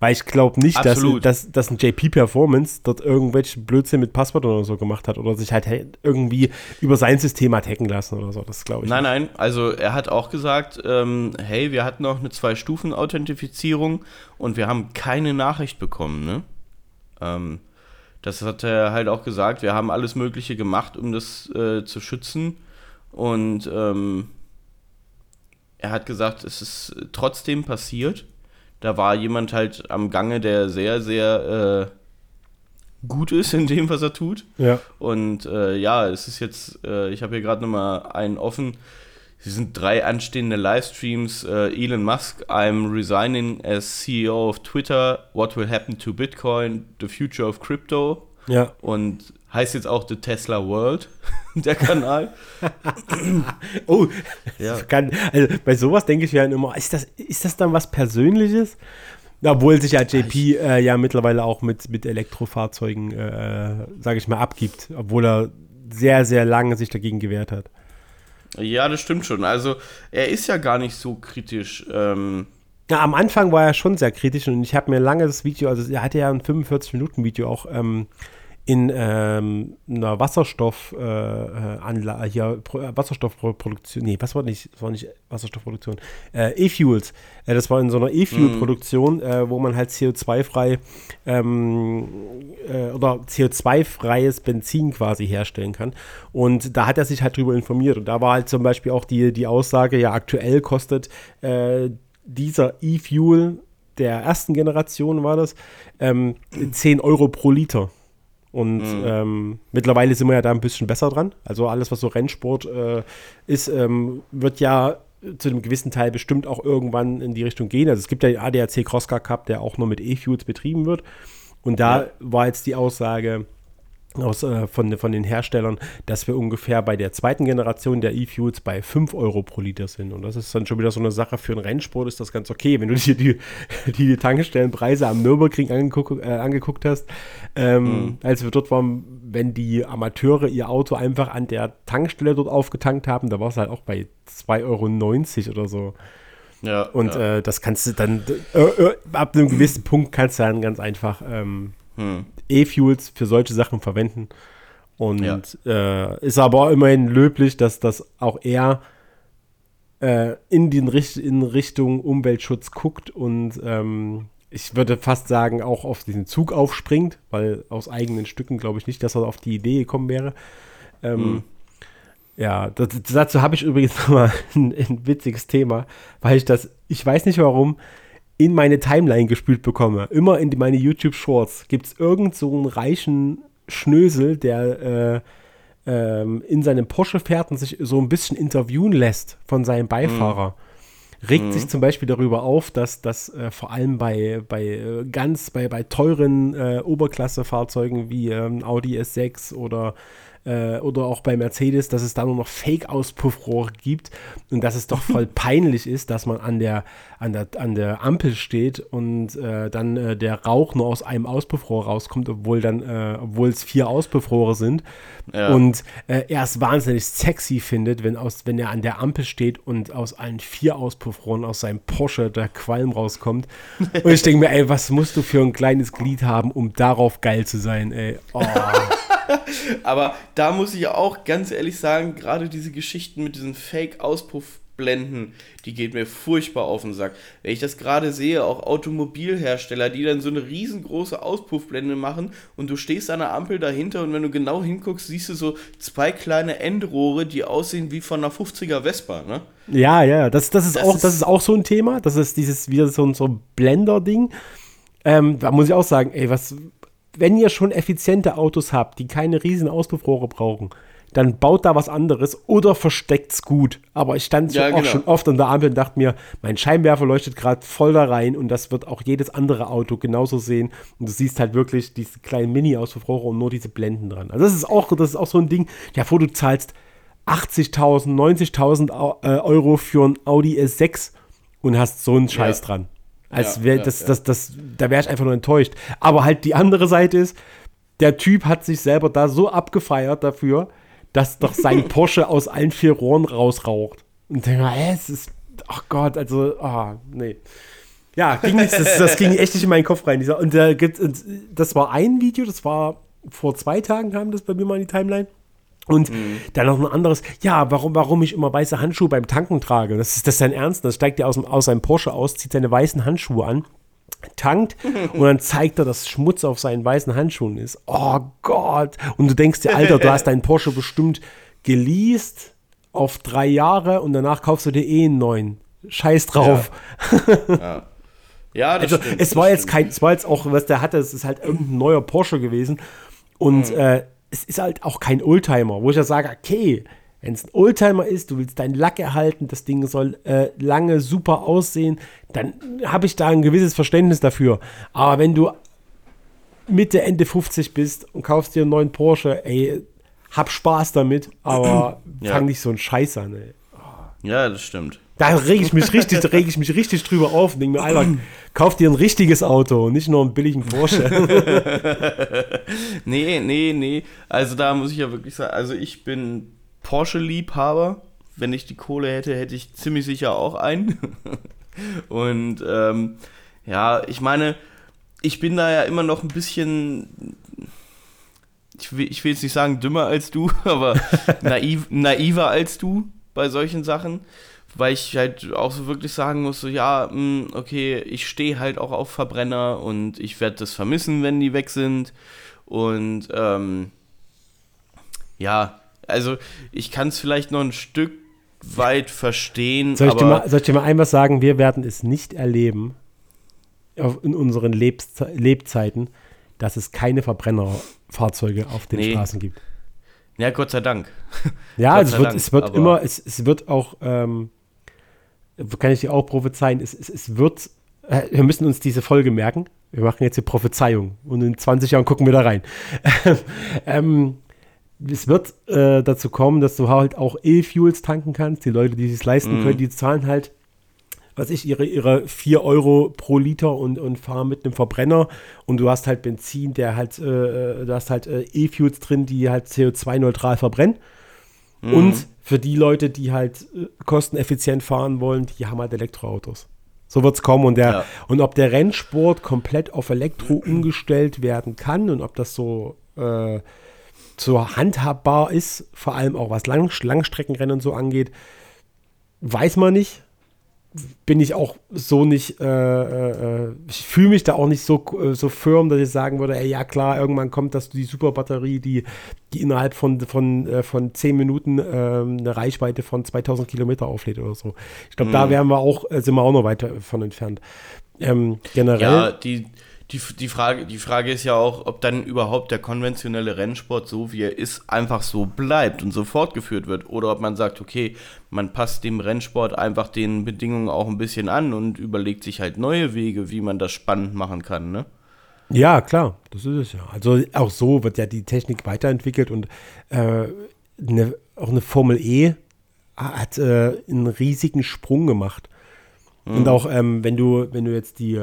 Weil ich glaube nicht, dass, dass, dass ein JP Performance dort irgendwelche Blödsinn mit Passwort oder so gemacht hat oder sich halt irgendwie über sein System hat hacken lassen oder so. Das glaube ich. Nein, nicht. nein. Also er hat auch gesagt, ähm, hey, wir hatten noch eine Zwei-Stufen-Authentifizierung und wir haben keine Nachricht bekommen. Ne? Ähm, das hat er halt auch gesagt. Wir haben alles Mögliche gemacht, um das äh, zu schützen. Und ähm, er hat gesagt, es ist trotzdem passiert. Da war jemand halt am Gange, der sehr, sehr äh, gut ist in dem, was er tut. Ja. Und äh, ja, es ist jetzt, äh, ich habe hier gerade nochmal einen offen. Es sind drei anstehende Livestreams. Äh, Elon Musk, I'm resigning as CEO of Twitter. What will happen to Bitcoin? The future of crypto. Ja. Und heißt jetzt auch The Tesla World, der Kanal. oh, ja. Kann, also bei sowas denke ich ja immer, ist das, ist das dann was Persönliches? Obwohl sich ja JP äh, ja mittlerweile auch mit, mit Elektrofahrzeugen, äh, sage ich mal, abgibt, obwohl er sehr, sehr lange sich dagegen gewehrt hat. Ja, das stimmt schon. Also er ist ja gar nicht so kritisch. Ähm ja, am Anfang war er schon sehr kritisch und ich habe mir lange das Video, also er hatte ja ein 45-Minuten-Video auch ähm, in ähm, einer Wasserstoffanlage, äh, hier, Wasserstoffproduktion, nee, was war nicht, das war nicht Wasserstoffproduktion, äh, E-Fuels. Äh, das war in so einer E-Fuel-Produktion, mm. äh, wo man halt CO2-frei ähm, äh, oder CO2-freies Benzin quasi herstellen kann. Und da hat er sich halt drüber informiert. Und da war halt zum Beispiel auch die, die Aussage, ja, aktuell kostet äh, dieser E-Fuel der ersten Generation war das, ähm, 10 Euro pro Liter. Und mhm. ähm, mittlerweile sind wir ja da ein bisschen besser dran. Also alles, was so Rennsport äh, ist, ähm, wird ja zu einem gewissen Teil bestimmt auch irgendwann in die Richtung gehen. Also es gibt ja den ADAC Crosscar Cup, der auch nur mit E-Fuels betrieben wird. Und da ja. war jetzt die Aussage, aus, äh, von, von den Herstellern, dass wir ungefähr bei der zweiten Generation der E-Fuels bei 5 Euro pro Liter sind. Und das ist dann schon wieder so eine Sache für einen Rennsport, ist das ganz okay. Wenn du dir die, die, die Tankstellenpreise am Nürburgring angeguckt, äh, angeguckt hast, ähm, mhm. als wir dort waren, wenn die Amateure ihr Auto einfach an der Tankstelle dort aufgetankt haben, da war es halt auch bei 2,90 Euro oder so. Ja, und ja. Äh, das kannst du dann, äh, äh ab einem gewissen Punkt kannst du dann ganz einfach ähm, hm. E-Fuels für solche Sachen verwenden. Und ja. äh, ist aber auch immerhin löblich, dass das auch er äh, in, den Richt in Richtung Umweltschutz guckt und ähm, ich würde fast sagen, auch auf diesen Zug aufspringt, weil aus eigenen Stücken glaube ich nicht, dass er auf die Idee gekommen wäre. Ähm, hm. Ja, das, dazu habe ich übrigens nochmal ein, ein witziges Thema, weil ich das, ich weiß nicht warum, in meine Timeline gespült bekomme. Immer in meine YouTube Shorts gibt es irgend so einen reichen Schnösel, der äh, äh, in seinem Porsche fährt und sich so ein bisschen interviewen lässt von seinem Beifahrer. Mhm. Regt mhm. sich zum Beispiel darüber auf, dass das äh, vor allem bei, bei äh, ganz, bei, bei teuren äh, Oberklasse-Fahrzeugen wie ähm, Audi S6 oder äh, oder auch bei Mercedes, dass es da nur noch Fake-Auspuffrohre gibt und dass es doch voll peinlich ist, dass man an der, an der, an der Ampel steht und äh, dann äh, der Rauch nur aus einem Auspuffrohr rauskommt, obwohl dann, äh, obwohl es vier Auspuffrohre sind. Ja. Und äh, er es wahnsinnig sexy findet, wenn, aus, wenn er an der Ampel steht und aus allen vier Auspuffrohren aus seinem Porsche der Qualm rauskommt. Und ich denke mir, ey, was musst du für ein kleines Glied haben, um darauf geil zu sein, ey. Oh. Aber da muss ich auch ganz ehrlich sagen, gerade diese Geschichten mit diesen Fake-Auspuff Blenden, die geht mir furchtbar auf den Sack. Wenn ich das gerade sehe, auch Automobilhersteller, die dann so eine riesengroße Auspuffblende machen und du stehst an der Ampel dahinter und wenn du genau hinguckst, siehst du so zwei kleine Endrohre, die aussehen wie von einer 50er Vespa, ne? Ja, ja, das, das, ist, das auch, ist, das ist auch so ein Thema. Das ist dieses wieder so, so ein Blender-Ding. Ähm, da muss ich auch sagen, ey, was, wenn ihr schon effiziente Autos habt, die keine riesen Auspuffrohre brauchen, dann baut da was anderes oder versteckt es gut. Aber ich stand ja, auch genau. schon oft an der Ampel und dachte mir, mein Scheinwerfer leuchtet gerade voll da rein und das wird auch jedes andere Auto genauso sehen. Und du siehst halt wirklich diese kleinen Mini-Auspuffrohre und nur diese Blenden dran. Also das ist auch, das ist auch so ein Ding, ja, vor du zahlst 80.000, 90.000 äh, Euro für ein Audi S6 und hast so einen Scheiß ja. dran. Als wäre ja, das, das, das, da wäre ich einfach nur enttäuscht. Aber halt die andere Seite ist, der Typ hat sich selber da so abgefeiert dafür, dass doch sein Porsche aus allen vier Rohren rausraucht. Und denke mal, äh, es ist, ach Gott, also, ah, oh, nee. Ja, ging nicht, das, das, ging echt nicht in meinen Kopf rein. Und, äh, das war ein Video, das war vor zwei Tagen kam das bei mir mal in die Timeline. Und mhm. dann noch ein anderes, ja, warum, warum ich immer weiße Handschuhe beim Tanken trage. Das ist das sein Ernst. Dann steigt er aus, aus seinem Porsche aus, zieht seine weißen Handschuhe an tankt und dann zeigt er, dass Schmutz auf seinen weißen Handschuhen ist. Oh Gott. Und du denkst dir, Alter, du hast deinen Porsche bestimmt geleast auf drei Jahre und danach kaufst du dir eh einen neuen. Scheiß drauf. Ja, ja. ja das also, stimmt, es war das jetzt stimmt. kein, es war jetzt auch, was der hatte, es ist halt irgendein neuer Porsche gewesen und mhm. äh, es ist halt auch kein Oldtimer, wo ich ja sage, okay, wenn es ein Oldtimer ist, du willst deinen Lack erhalten, das Ding soll äh, lange super aussehen, dann habe ich da ein gewisses Verständnis dafür. Aber wenn du Mitte, Ende 50 bist und kaufst dir einen neuen Porsche, ey, hab Spaß damit, aber ja. fang nicht so einen Scheiß an, ey. Ja, das stimmt. Da rege ich mich richtig, rege ich mich richtig drüber auf und denke mir, Alter, kauf dir ein richtiges Auto und nicht nur einen billigen Porsche. nee, nee, nee. Also da muss ich ja wirklich sagen, also ich bin Porsche-Liebhaber. Wenn ich die Kohle hätte, hätte ich ziemlich sicher auch einen. Und ähm, ja, ich meine, ich bin da ja immer noch ein bisschen, ich will, ich will jetzt nicht sagen dümmer als du, aber naiv, naiver als du bei solchen Sachen, weil ich halt auch so wirklich sagen muss, so ja, hm, okay, ich stehe halt auch auf Verbrenner und ich werde das vermissen, wenn die weg sind. Und ähm, ja, also ich kann es vielleicht noch ein Stück weit verstehen. Soll ich, dir mal, soll ich dir mal einmal sagen, wir werden es nicht erleben in unseren Lebze Lebzeiten, dass es keine Verbrennerfahrzeuge auf den nee. Straßen gibt. Ja, Gott sei Dank. Ja, es, wird, Dank, es wird immer, es, es wird auch, ähm, kann ich dir auch prophezeien, es, es, es wird, äh, wir müssen uns diese Folge merken. Wir machen jetzt die Prophezeiung und in 20 Jahren gucken wir da rein. ähm, es wird äh, dazu kommen, dass du halt auch E-Fuels tanken kannst. Die Leute, die sich leisten mm. können, die zahlen halt, was ich, ihre, ihre 4 Euro pro Liter und, und fahren mit einem Verbrenner. Und du hast halt Benzin, der halt, äh, du hast halt äh, E-Fuels drin, die halt CO2-neutral verbrennen. Mm. Und für die Leute, die halt äh, kosteneffizient fahren wollen, die haben halt Elektroautos. So wird es kommen. Und, der, ja. und ob der Rennsport komplett auf Elektro umgestellt werden kann und ob das so äh, so handhabbar ist, vor allem auch was Lang Langstreckenrennen und so angeht, weiß man nicht. Bin ich auch so nicht, äh, äh, ich fühle mich da auch nicht so, äh, so firm, dass ich sagen würde, ey, ja klar, irgendwann kommt das die Superbatterie, die, die innerhalb von, von, äh, von 10 Minuten ähm, eine Reichweite von 2000 Kilometer auflädt oder so. Ich glaube, mhm. da wären wir auch, äh, sind wir auch noch weiter von entfernt. Ähm, generell. Ja, die, die, die, Frage, die Frage ist ja auch, ob dann überhaupt der konventionelle Rennsport, so wie er ist, einfach so bleibt und so fortgeführt wird. Oder ob man sagt, okay, man passt dem Rennsport einfach den Bedingungen auch ein bisschen an und überlegt sich halt neue Wege, wie man das spannend machen kann, ne? Ja, klar, das ist es ja. Also auch so wird ja die Technik weiterentwickelt und äh, ne, auch eine Formel E hat äh, einen riesigen Sprung gemacht. Mhm. Und auch ähm, wenn du, wenn du jetzt die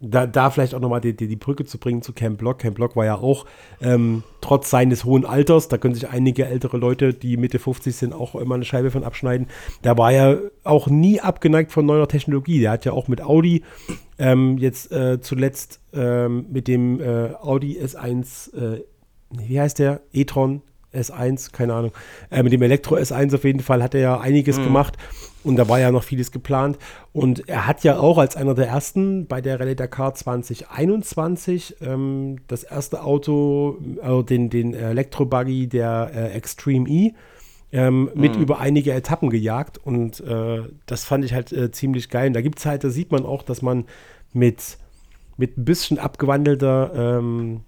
da, da vielleicht auch nochmal die, die, die Brücke zu bringen zu Camp Block. Camp Block war ja auch ähm, trotz seines hohen Alters, da können sich einige ältere Leute, die Mitte 50 sind, auch immer eine Scheibe von abschneiden. Da war er auch nie abgeneigt von neuer Technologie. Der hat ja auch mit Audi ähm, jetzt äh, zuletzt ähm, mit dem äh, Audi S1, äh, wie heißt der? e-tron S1, keine Ahnung. Äh, mit dem Elektro S1 auf jeden Fall hat er ja einiges mhm. gemacht und da war ja noch vieles geplant. Und er hat ja auch als einer der ersten bei der Rallye Dakar 2021 ähm, das erste Auto, also den, den Elektro-Buggy der äh, Extreme E, ähm, mit mhm. über einige Etappen gejagt und äh, das fand ich halt äh, ziemlich geil. Und da gibt es halt, da sieht man auch, dass man mit, mit ein bisschen abgewandelter, ähm,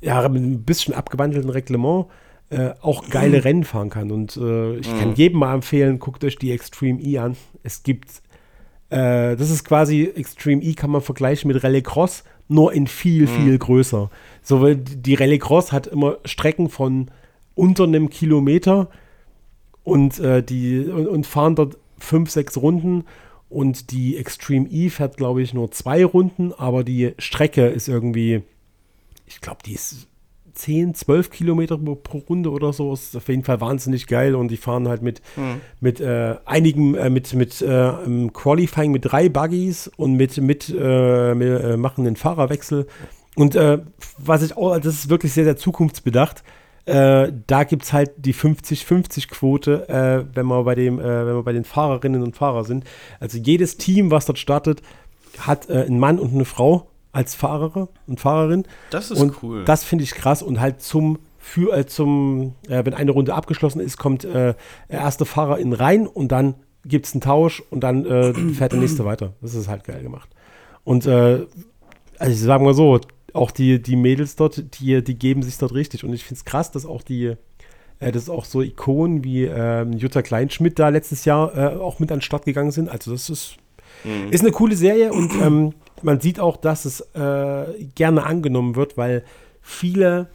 ja, mit ein bisschen abgewandelten Reglement äh, auch geile mhm. Rennen fahren kann. Und äh, ich mhm. kann jedem mal empfehlen, guckt euch die Extreme E an. Es gibt, äh, das ist quasi, Extreme E kann man vergleichen mit Rallye Cross, nur in viel, mhm. viel größer. So, die Rallye Cross hat immer Strecken von unter einem Kilometer und, äh, die, und, und, fahren dort fünf, sechs Runden. Und die Extreme E fährt, glaube ich, nur zwei Runden, aber die Strecke ist irgendwie, ich glaube, die ist 10, 12 Kilometer pro Runde oder so. Ist auf jeden Fall wahnsinnig geil und die fahren halt mit, mhm. mit äh, einigen, äh, mit, mit äh, Qualifying mit drei Buggies und mit, mit, äh, mit äh, machen den Fahrerwechsel. Und äh, was ich auch, das ist wirklich sehr, sehr zukunftsbedacht äh, da gibt es halt die 50-50-Quote, äh, wenn, wir bei dem, äh, wenn wir bei den Fahrerinnen und Fahrern sind. Also jedes Team, was dort startet, hat äh, einen Mann und eine Frau als Fahrer und Fahrerin. Das ist und cool. Das finde ich krass und halt zum für äh, zum, äh, wenn eine Runde abgeschlossen ist, kommt der erste Fahrer in rein und dann gibt es einen Tausch und dann fährt der nächste weiter. Das ist halt geil gemacht. Und also ich sage mal so, auch die, die Mädels dort, die, die geben sich dort richtig. Und ich finde es krass, dass auch die, äh, dass auch so Ikonen wie ähm, Jutta Kleinschmidt da letztes Jahr äh, auch mit an den Start gegangen sind. Also das ist, mhm. ist eine coole Serie und ähm, man sieht auch, dass es äh, gerne angenommen wird, weil viele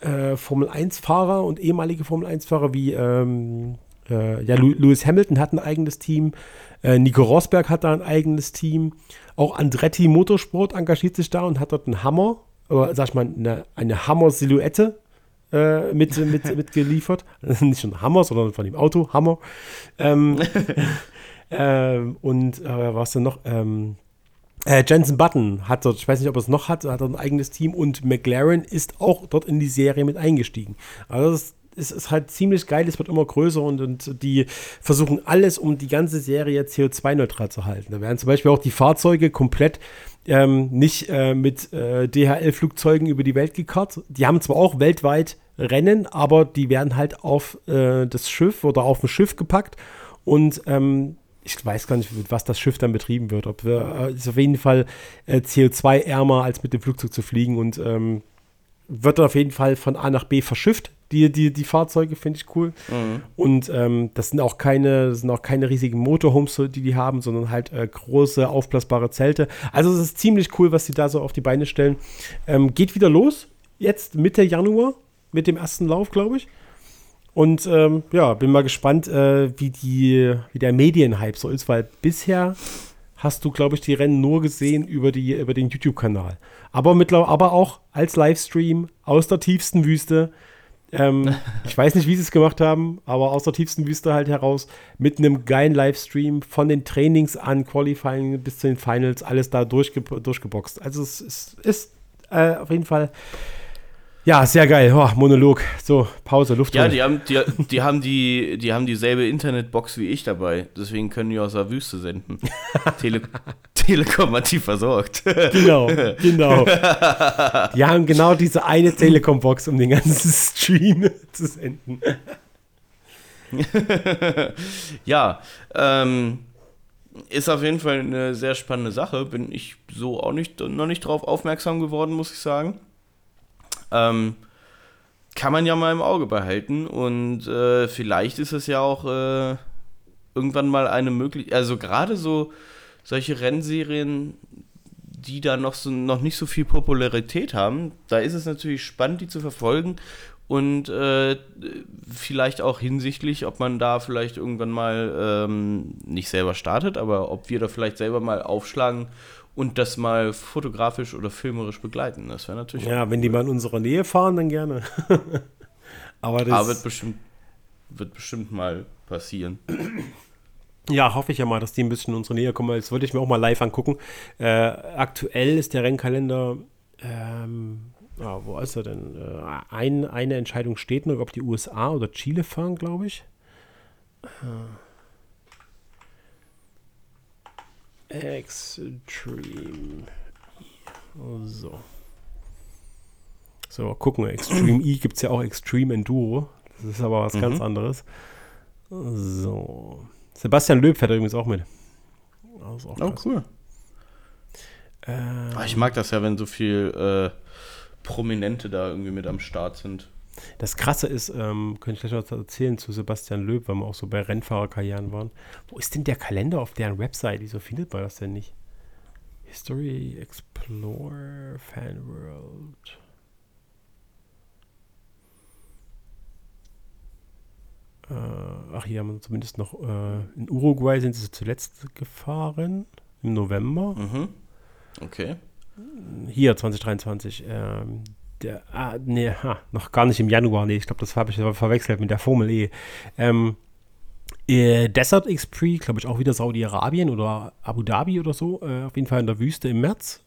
äh, Formel 1-Fahrer und ehemalige Formel 1-Fahrer wie ähm, äh, ja, Lewis Hamilton hat ein eigenes Team, äh, Nico Rosberg hat da ein eigenes Team. Auch Andretti Motorsport engagiert sich da und hat dort einen Hammer, oder sag ich mal, eine, eine Hammer-Silhouette äh, mit, mit, mit geliefert. Nicht schon Hammer, sondern von dem Auto, Hammer. Ähm, ähm, und äh, was denn noch? Ähm, äh, Jensen Button hat dort, ich weiß nicht, ob er es noch hat, hat dort ein eigenes Team und McLaren ist auch dort in die Serie mit eingestiegen. Also das es ist halt ziemlich geil, es wird immer größer und, und die versuchen alles, um die ganze Serie CO2-neutral zu halten. Da werden zum Beispiel auch die Fahrzeuge komplett ähm, nicht äh, mit äh, DHL-Flugzeugen über die Welt gekarrt. Die haben zwar auch weltweit Rennen, aber die werden halt auf äh, das Schiff oder auf ein Schiff gepackt und ähm, ich weiß gar nicht, mit was das Schiff dann betrieben wird. Ob wir, äh, ist auf jeden Fall äh, CO2-ärmer, als mit dem Flugzeug zu fliegen und ähm, wird auf jeden Fall von A nach B verschifft die, die, die Fahrzeuge finde ich cool. Mhm. Und ähm, das sind auch keine, sind auch keine riesigen Motorhomes, die die haben, sondern halt äh, große, aufblasbare Zelte. Also es ist ziemlich cool, was sie da so auf die Beine stellen. Ähm, geht wieder los, jetzt Mitte Januar, mit dem ersten Lauf, glaube ich. Und ähm, ja, bin mal gespannt, äh, wie, die, wie der Medienhype so ist, weil bisher hast du, glaube ich, die Rennen nur gesehen über, die, über den YouTube-Kanal. Aber, aber auch als Livestream aus der tiefsten Wüste ähm, ich weiß nicht, wie sie es gemacht haben, aber aus der tiefsten Wüste halt heraus mit einem geilen Livestream von den Trainings an Qualifying bis zu den Finals alles da durchge durchgeboxt. Also es ist, ist äh, auf jeden Fall ja, sehr geil. Oh, Monolog. So, Pause, Luft. Ja, die haben, die, die, haben die, die haben dieselbe Internetbox wie ich dabei. Deswegen können die aus der Wüste senden. Tele Telekom hat die versorgt. genau, genau. Die haben genau diese eine Telekom-Box, um den ganzen Stream zu senden. ja, ähm, ist auf jeden Fall eine sehr spannende Sache. Bin ich so auch nicht, noch nicht drauf aufmerksam geworden, muss ich sagen. Ähm, kann man ja mal im Auge behalten und äh, vielleicht ist es ja auch äh, irgendwann mal eine Möglichkeit, also gerade so solche Rennserien, die da noch, so, noch nicht so viel Popularität haben, da ist es natürlich spannend, die zu verfolgen und äh, vielleicht auch hinsichtlich, ob man da vielleicht irgendwann mal ähm, nicht selber startet, aber ob wir da vielleicht selber mal aufschlagen und das mal fotografisch oder filmerisch begleiten. Das wäre natürlich. Ja, wenn die mal in unserer Nähe fahren, dann gerne. Aber das Aber wird bestimmt, wird bestimmt mal passieren. Ja, hoffe ich ja mal, dass die ein bisschen in unsere Nähe kommen. Das würde ich mir auch mal live angucken. Äh, aktuell ist der Rennkalender ähm, Ah, wo ist er denn? Äh, ein, eine Entscheidung steht noch, ob die USA oder Chile fahren, glaube ich. Extreme. So. So, gucken. Extreme E gibt es ja auch Extreme Enduro. Das ist aber was mhm. ganz anderes. So. Sebastian Löb fährt übrigens auch mit. oh, krass. cool. Ähm, ich mag das ja, wenn so viel äh, Prominente da irgendwie mit am Start sind. Das Krasse ist, ähm, könnte ich gleich was erzählen zu Sebastian Löb, weil wir auch so bei Rennfahrerkarrieren waren. Wo ist denn der Kalender auf deren Website? Wieso findet man das denn nicht? History Explorer Fan World. Äh, ach, hier haben wir zumindest noch äh, in Uruguay sind sie zuletzt gefahren im November. Mhm. Okay. Hier 2023. Ähm, der, ah, nee, ha, noch gar nicht im Januar. Nee, ich glaube, das habe ich verwechselt mit der Formel E. Ähm, äh, Desert X-Prix, glaube ich, auch wieder Saudi-Arabien oder Abu Dhabi oder so. Äh, auf jeden Fall in der Wüste im März.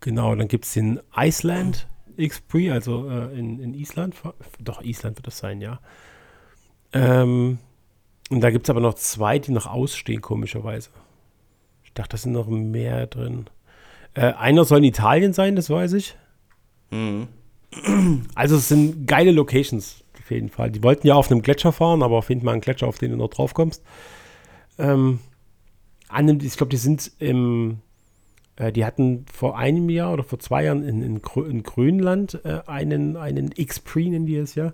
Genau, dann gibt es den Iceland X-Prix, also äh, in, in Island. Doch, Island wird das sein, ja. Ähm, und da gibt es aber noch zwei, die noch ausstehen, komischerweise. Ich dachte, da sind noch mehr drin. Äh, einer soll in Italien sein, das weiß ich. Mhm. Also es sind geile Locations, auf jeden Fall. Die wollten ja auf einem Gletscher fahren, aber auf jeden Fall einen Gletscher, auf den du noch drauf kommst. Ähm, ich glaube, die sind im, äh, die hatten vor einem Jahr oder vor zwei Jahren in, in, in Grönland äh, einen, einen X-Pre, nennen die es ja,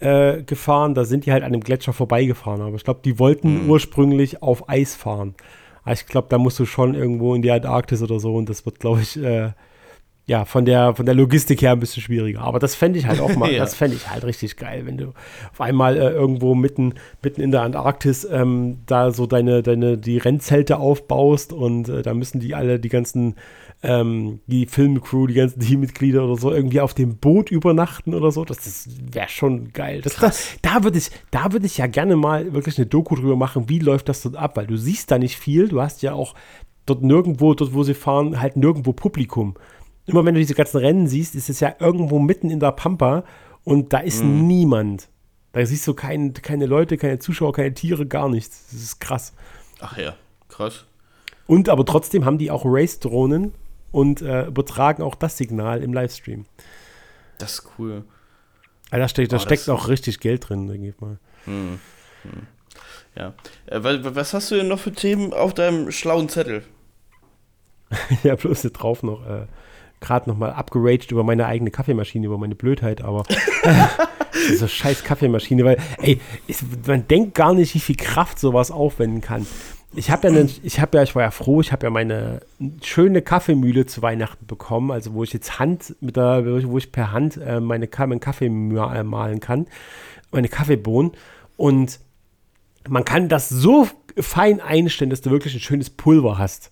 äh, gefahren. Da sind die halt an einem Gletscher vorbeigefahren. Aber ich glaube, die wollten mhm. ursprünglich auf Eis fahren. Aber ich glaube, da musst du schon irgendwo in die Antarktis oder so und das wird, glaube ich, äh, ja, von der, von der Logistik her ein bisschen schwieriger. Aber das fände ich halt auch mal, ja. das fände ich halt richtig geil, wenn du auf einmal äh, irgendwo mitten, mitten in der Antarktis ähm, da so deine, deine, die Rennzelte aufbaust und äh, da müssen die alle, die ganzen, ähm, die Filmcrew, die ganzen Teammitglieder oder so irgendwie auf dem Boot übernachten oder so. Das, das wäre schon geil. Das, das, da würde ich, da ich ja gerne mal wirklich eine Doku drüber machen, wie läuft das dort ab, weil du siehst da nicht viel. Du hast ja auch dort nirgendwo, dort wo sie fahren, halt nirgendwo Publikum immer wenn du diese ganzen Rennen siehst, ist es ja irgendwo mitten in der Pampa und da ist mhm. niemand. Da siehst du kein, keine Leute, keine Zuschauer, keine Tiere, gar nichts. Das ist krass. Ach ja, krass. Und aber trotzdem haben die auch Race-Drohnen und äh, übertragen auch das Signal im Livestream. Das ist cool. Also da, steckt, da oh, steckt auch richtig Geld drin, denke ich mal. Hm, hm. Ja. Äh, was hast du denn noch für Themen auf deinem schlauen Zettel? ja, bloß drauf noch. Äh, gerade nochmal abgeraged über meine eigene Kaffeemaschine, über meine Blödheit, aber so scheiß Kaffeemaschine, weil, ey, ich, man denkt gar nicht, wie viel Kraft sowas aufwenden kann. Ich habe ja, ne, ich habe ja, ich war ja froh, ich habe ja meine schöne Kaffeemühle zu Weihnachten bekommen, also wo ich jetzt Hand mit der, wo ich per Hand äh, meine, meinen Kaffee äh, malen kann, meine Kaffeebohnen und man kann das so fein einstellen, dass du wirklich ein schönes Pulver hast.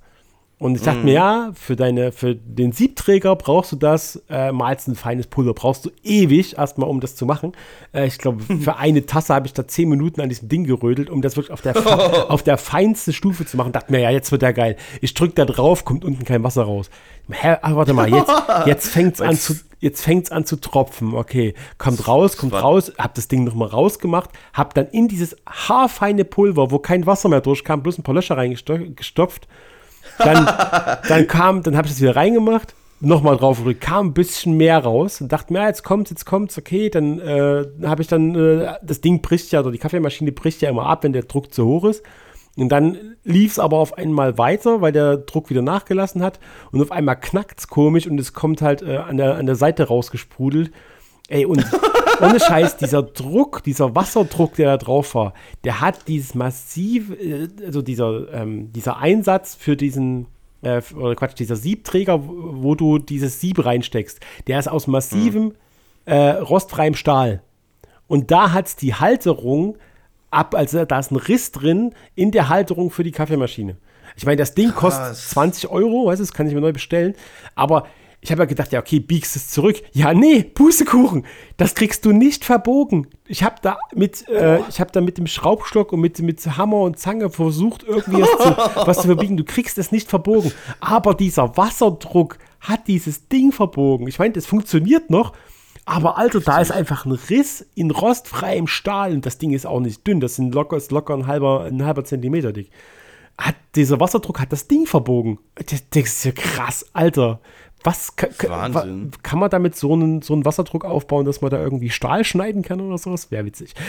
Und ich dachte mm. mir, ja, für, deine, für den Siebträger brauchst du das, äh, malst ein feines Pulver, brauchst du ewig erstmal, um das zu machen. Äh, ich glaube, für eine Tasse habe ich da zehn Minuten an diesem Ding gerödelt, um das wirklich auf der, auf der feinsten Stufe zu machen. Dachte mir, ja, jetzt wird der geil. Ich drücke da drauf, kommt unten kein Wasser raus. Hä, ach, warte mal, jetzt, jetzt fängt es an, zu, an zu tropfen. Okay, kommt raus, kommt raus, hab das Ding nochmal rausgemacht, hab dann in dieses haarfeine Pulver, wo kein Wasser mehr durchkam, bloß ein paar Löcher reingestopft dann, dann kam, dann habe ich das wieder reingemacht, nochmal drauf gedrückt, kam ein bisschen mehr raus und dachte mir, ja, jetzt kommt's, jetzt kommt's, okay, dann äh, habe ich dann, äh, das Ding bricht ja, oder die Kaffeemaschine bricht ja immer ab, wenn der Druck zu hoch ist. Und dann lief es aber auf einmal weiter, weil der Druck wieder nachgelassen hat. Und auf einmal knackt es komisch und es kommt halt äh, an, der, an der Seite rausgesprudelt. Ey, und ohne Scheiß, dieser Druck, dieser Wasserdruck, der da drauf war, der hat dieses massiv, äh, also dieser, ähm, dieser Einsatz für diesen, äh, oder Quatsch, dieser Siebträger, wo du dieses Sieb reinsteckst, der ist aus massivem, mhm. äh, rostfreiem Stahl. Und da hat es die Halterung ab, also da ist ein Riss drin in der Halterung für die Kaffeemaschine. Ich meine, das Ding Krass. kostet 20 Euro, weißt du, das kann ich mir neu bestellen, aber ich habe ja gedacht, ja, okay, biegst es zurück. Ja, nee, Pustekuchen, das kriegst du nicht verbogen. Ich habe da mit, äh, ich habe da mit dem Schraubstock und mit, mit Hammer und Zange versucht, irgendwie was zu, was zu verbiegen. Du kriegst es nicht verbogen. Aber dieser Wasserdruck hat dieses Ding verbogen. Ich meine, das funktioniert noch, aber Alter, da ist einfach ein Riss in rostfreiem Stahl und das Ding ist auch nicht dünn, das sind locker, ist locker ein halber, ein halber Zentimeter dick. Hat, dieser Wasserdruck hat das Ding verbogen. Das, das ist ja krass, Alter. Was kann, Wahnsinn. kann man damit so einen, so einen Wasserdruck aufbauen, dass man da irgendwie Stahl schneiden kann oder sowas? Wäre witzig.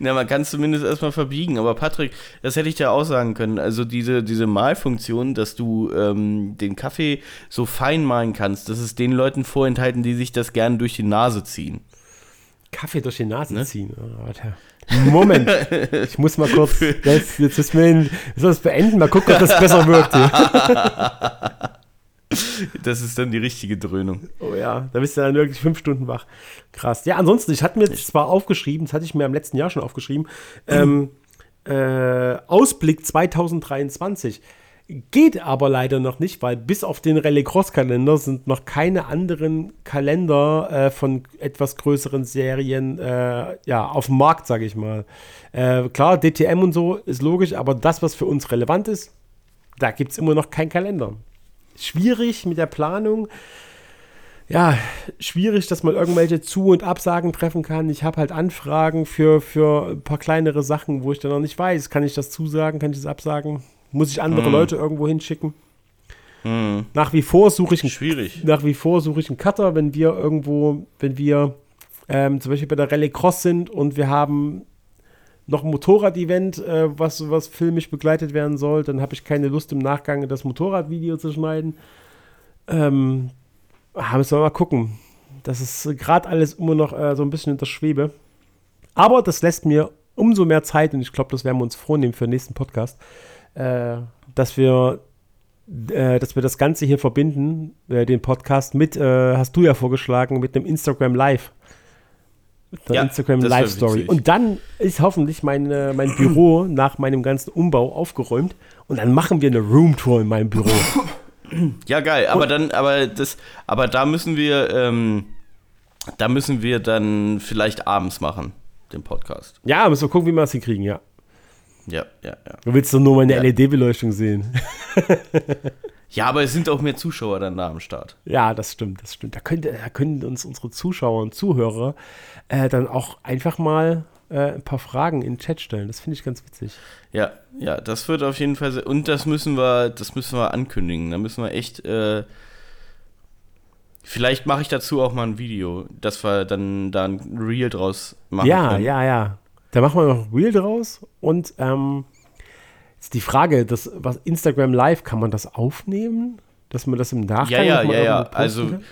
Ja, man kann es zumindest erstmal verbiegen. Aber Patrick, das hätte ich dir auch sagen können. Also diese, diese Malfunktion, dass du ähm, den Kaffee so fein malen kannst, das ist den Leuten vorenthalten, die sich das gerne durch die Nase ziehen. Kaffee durch die Nase ziehen. Oh. Moment, ich muss mal kurz, das, jetzt ist mir ein, das beenden, mal gucken, ob das besser wirkt. hier. Das ist dann die richtige Dröhnung. Oh ja, da bist du dann wirklich fünf Stunden wach. Krass. Ja, ansonsten, ich hatte mir jetzt zwar aufgeschrieben, das hatte ich mir im letzten Jahr schon aufgeschrieben, ähm, äh, Ausblick 2023. Geht aber leider noch nicht, weil bis auf den Rallye Cross Kalender sind noch keine anderen Kalender äh, von etwas größeren Serien äh, ja, auf dem Markt, sage ich mal. Äh, klar, DTM und so ist logisch, aber das, was für uns relevant ist, da gibt es immer noch keinen Kalender. Schwierig mit der Planung. Ja, schwierig, dass man irgendwelche Zu- und Absagen treffen kann. Ich habe halt Anfragen für, für ein paar kleinere Sachen, wo ich dann noch nicht weiß, kann ich das zusagen, kann ich das absagen? Muss ich andere Leute irgendwo hinschicken? Nach wie vor suche ich einen Schwierig. nach wie vor suche ich einen Cutter, wenn wir irgendwo, wenn wir ähm, zum Beispiel bei der Rallye Cross sind und wir haben noch ein Motorrad-Event, äh, was, was filmisch begleitet werden soll, dann habe ich keine Lust im Nachgang das Motorradvideo zu schneiden. Ähm, ah, müssen wir mal gucken. Das ist gerade alles immer noch äh, so ein bisschen in der Schwebe. Aber das lässt mir umso mehr Zeit und ich glaube, das werden wir uns vornehmen für den nächsten Podcast, äh, dass wir äh, dass wir das Ganze hier verbinden, äh, den Podcast mit, äh, hast du ja vorgeschlagen, mit einem Instagram Live. Mit einer Ja, Instagram Live Story. Und dann ist hoffentlich mein, mein Büro nach meinem ganzen Umbau aufgeräumt und dann machen wir eine Roomtour in meinem Büro. Ja, geil. Aber dann, aber das, aber da müssen wir, ähm, da müssen wir dann vielleicht abends machen, den Podcast. ja, müssen wir gucken, wie wir das hinkriegen, ja. Ja, ja, ja. Du willst doch nur meine Ja. LED-Beleuchtung sehen. Ja, aber es sind auch mehr Zuschauer dann da am Start. Ja, das stimmt, das stimmt. Da, könnte, da können uns unsere Zuschauer und Zuhörer äh, dann auch einfach mal äh, ein paar Fragen in den Chat stellen. Das finde ich ganz witzig. Ja, ja, das wird auf jeden Fall sehr, und das müssen wir, das müssen wir ankündigen. Da müssen wir echt, äh, vielleicht mache ich dazu auch mal ein Video, dass wir dann da ein Reel draus machen Ja, können. ja, ja. Da machen wir noch ein Reel draus und ähm, die Frage, das, was Instagram Live, kann man das aufnehmen? Dass man das im Nachgang Ja, ja, ja, ja. Also, kann?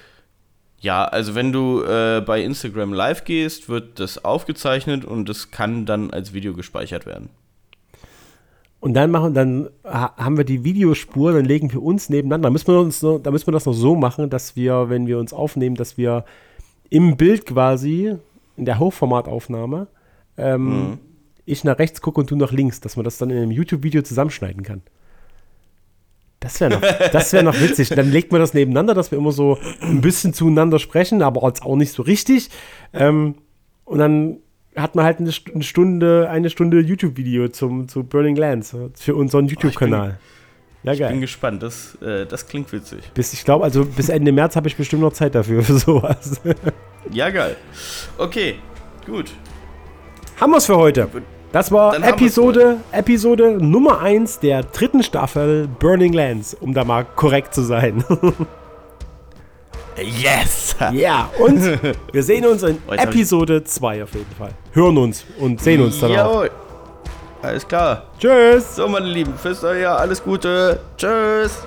ja, also wenn du äh, bei Instagram live gehst, wird das aufgezeichnet und das kann dann als Video gespeichert werden. Und dann machen, dann ha- haben wir die Videospur, dann legen wir uns nebeneinander. Da müssen wir uns, da müssen wir das noch so machen, dass wir, wenn wir uns aufnehmen, dass wir im Bild quasi in der Hochformataufnahme ähm, ich nach rechts gucke und du nach links, dass man das dann in einem YouTube-Video zusammenschneiden kann. Das wäre noch, das wär noch witzig. Dann legt man das nebeneinander, dass wir immer so ein bisschen zueinander sprechen, aber jetzt auch nicht so richtig. Ähm, und dann hat man halt eine St- eine Stunde, eine Stunde YouTube-Video zum, zu Burning Lands äh, für unseren YouTube-Kanal. Ja, Ich bin geil. gespannt, das, äh, das klingt witzig. Bis, ich glaube, also bis Ende März habe ich bestimmt noch Zeit dafür, für sowas. Ja, geil. Okay, gut. Haben wir es für heute. Das war Dann Episode, Episode Nummer 1 der dritten Staffel Burning Lands, um da mal korrekt zu sein. Yes! Ja, und wir sehen uns in Oh, Episode 2 auf jeden Fall. Hören uns und sehen uns dann auch. Jawohl. Alles klar. Tschüss. So, meine Lieben, fürs Jahr alles Gute. Tschüss.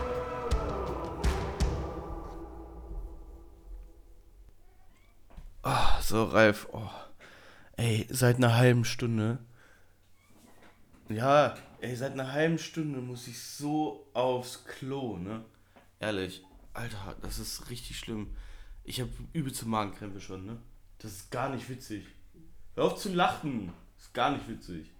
Ah, so, Ralf. Oh. Ey, seit einer halben Stunde. Ja, ey, seit einer halben Stunde muss ich so aufs Klo, ne? Ehrlich. Alter, das ist richtig schlimm. Ich habe übelste Magenkrämpfe schon, ne? Das ist gar nicht witzig. Hör auf zu lachen. Das ist gar nicht witzig.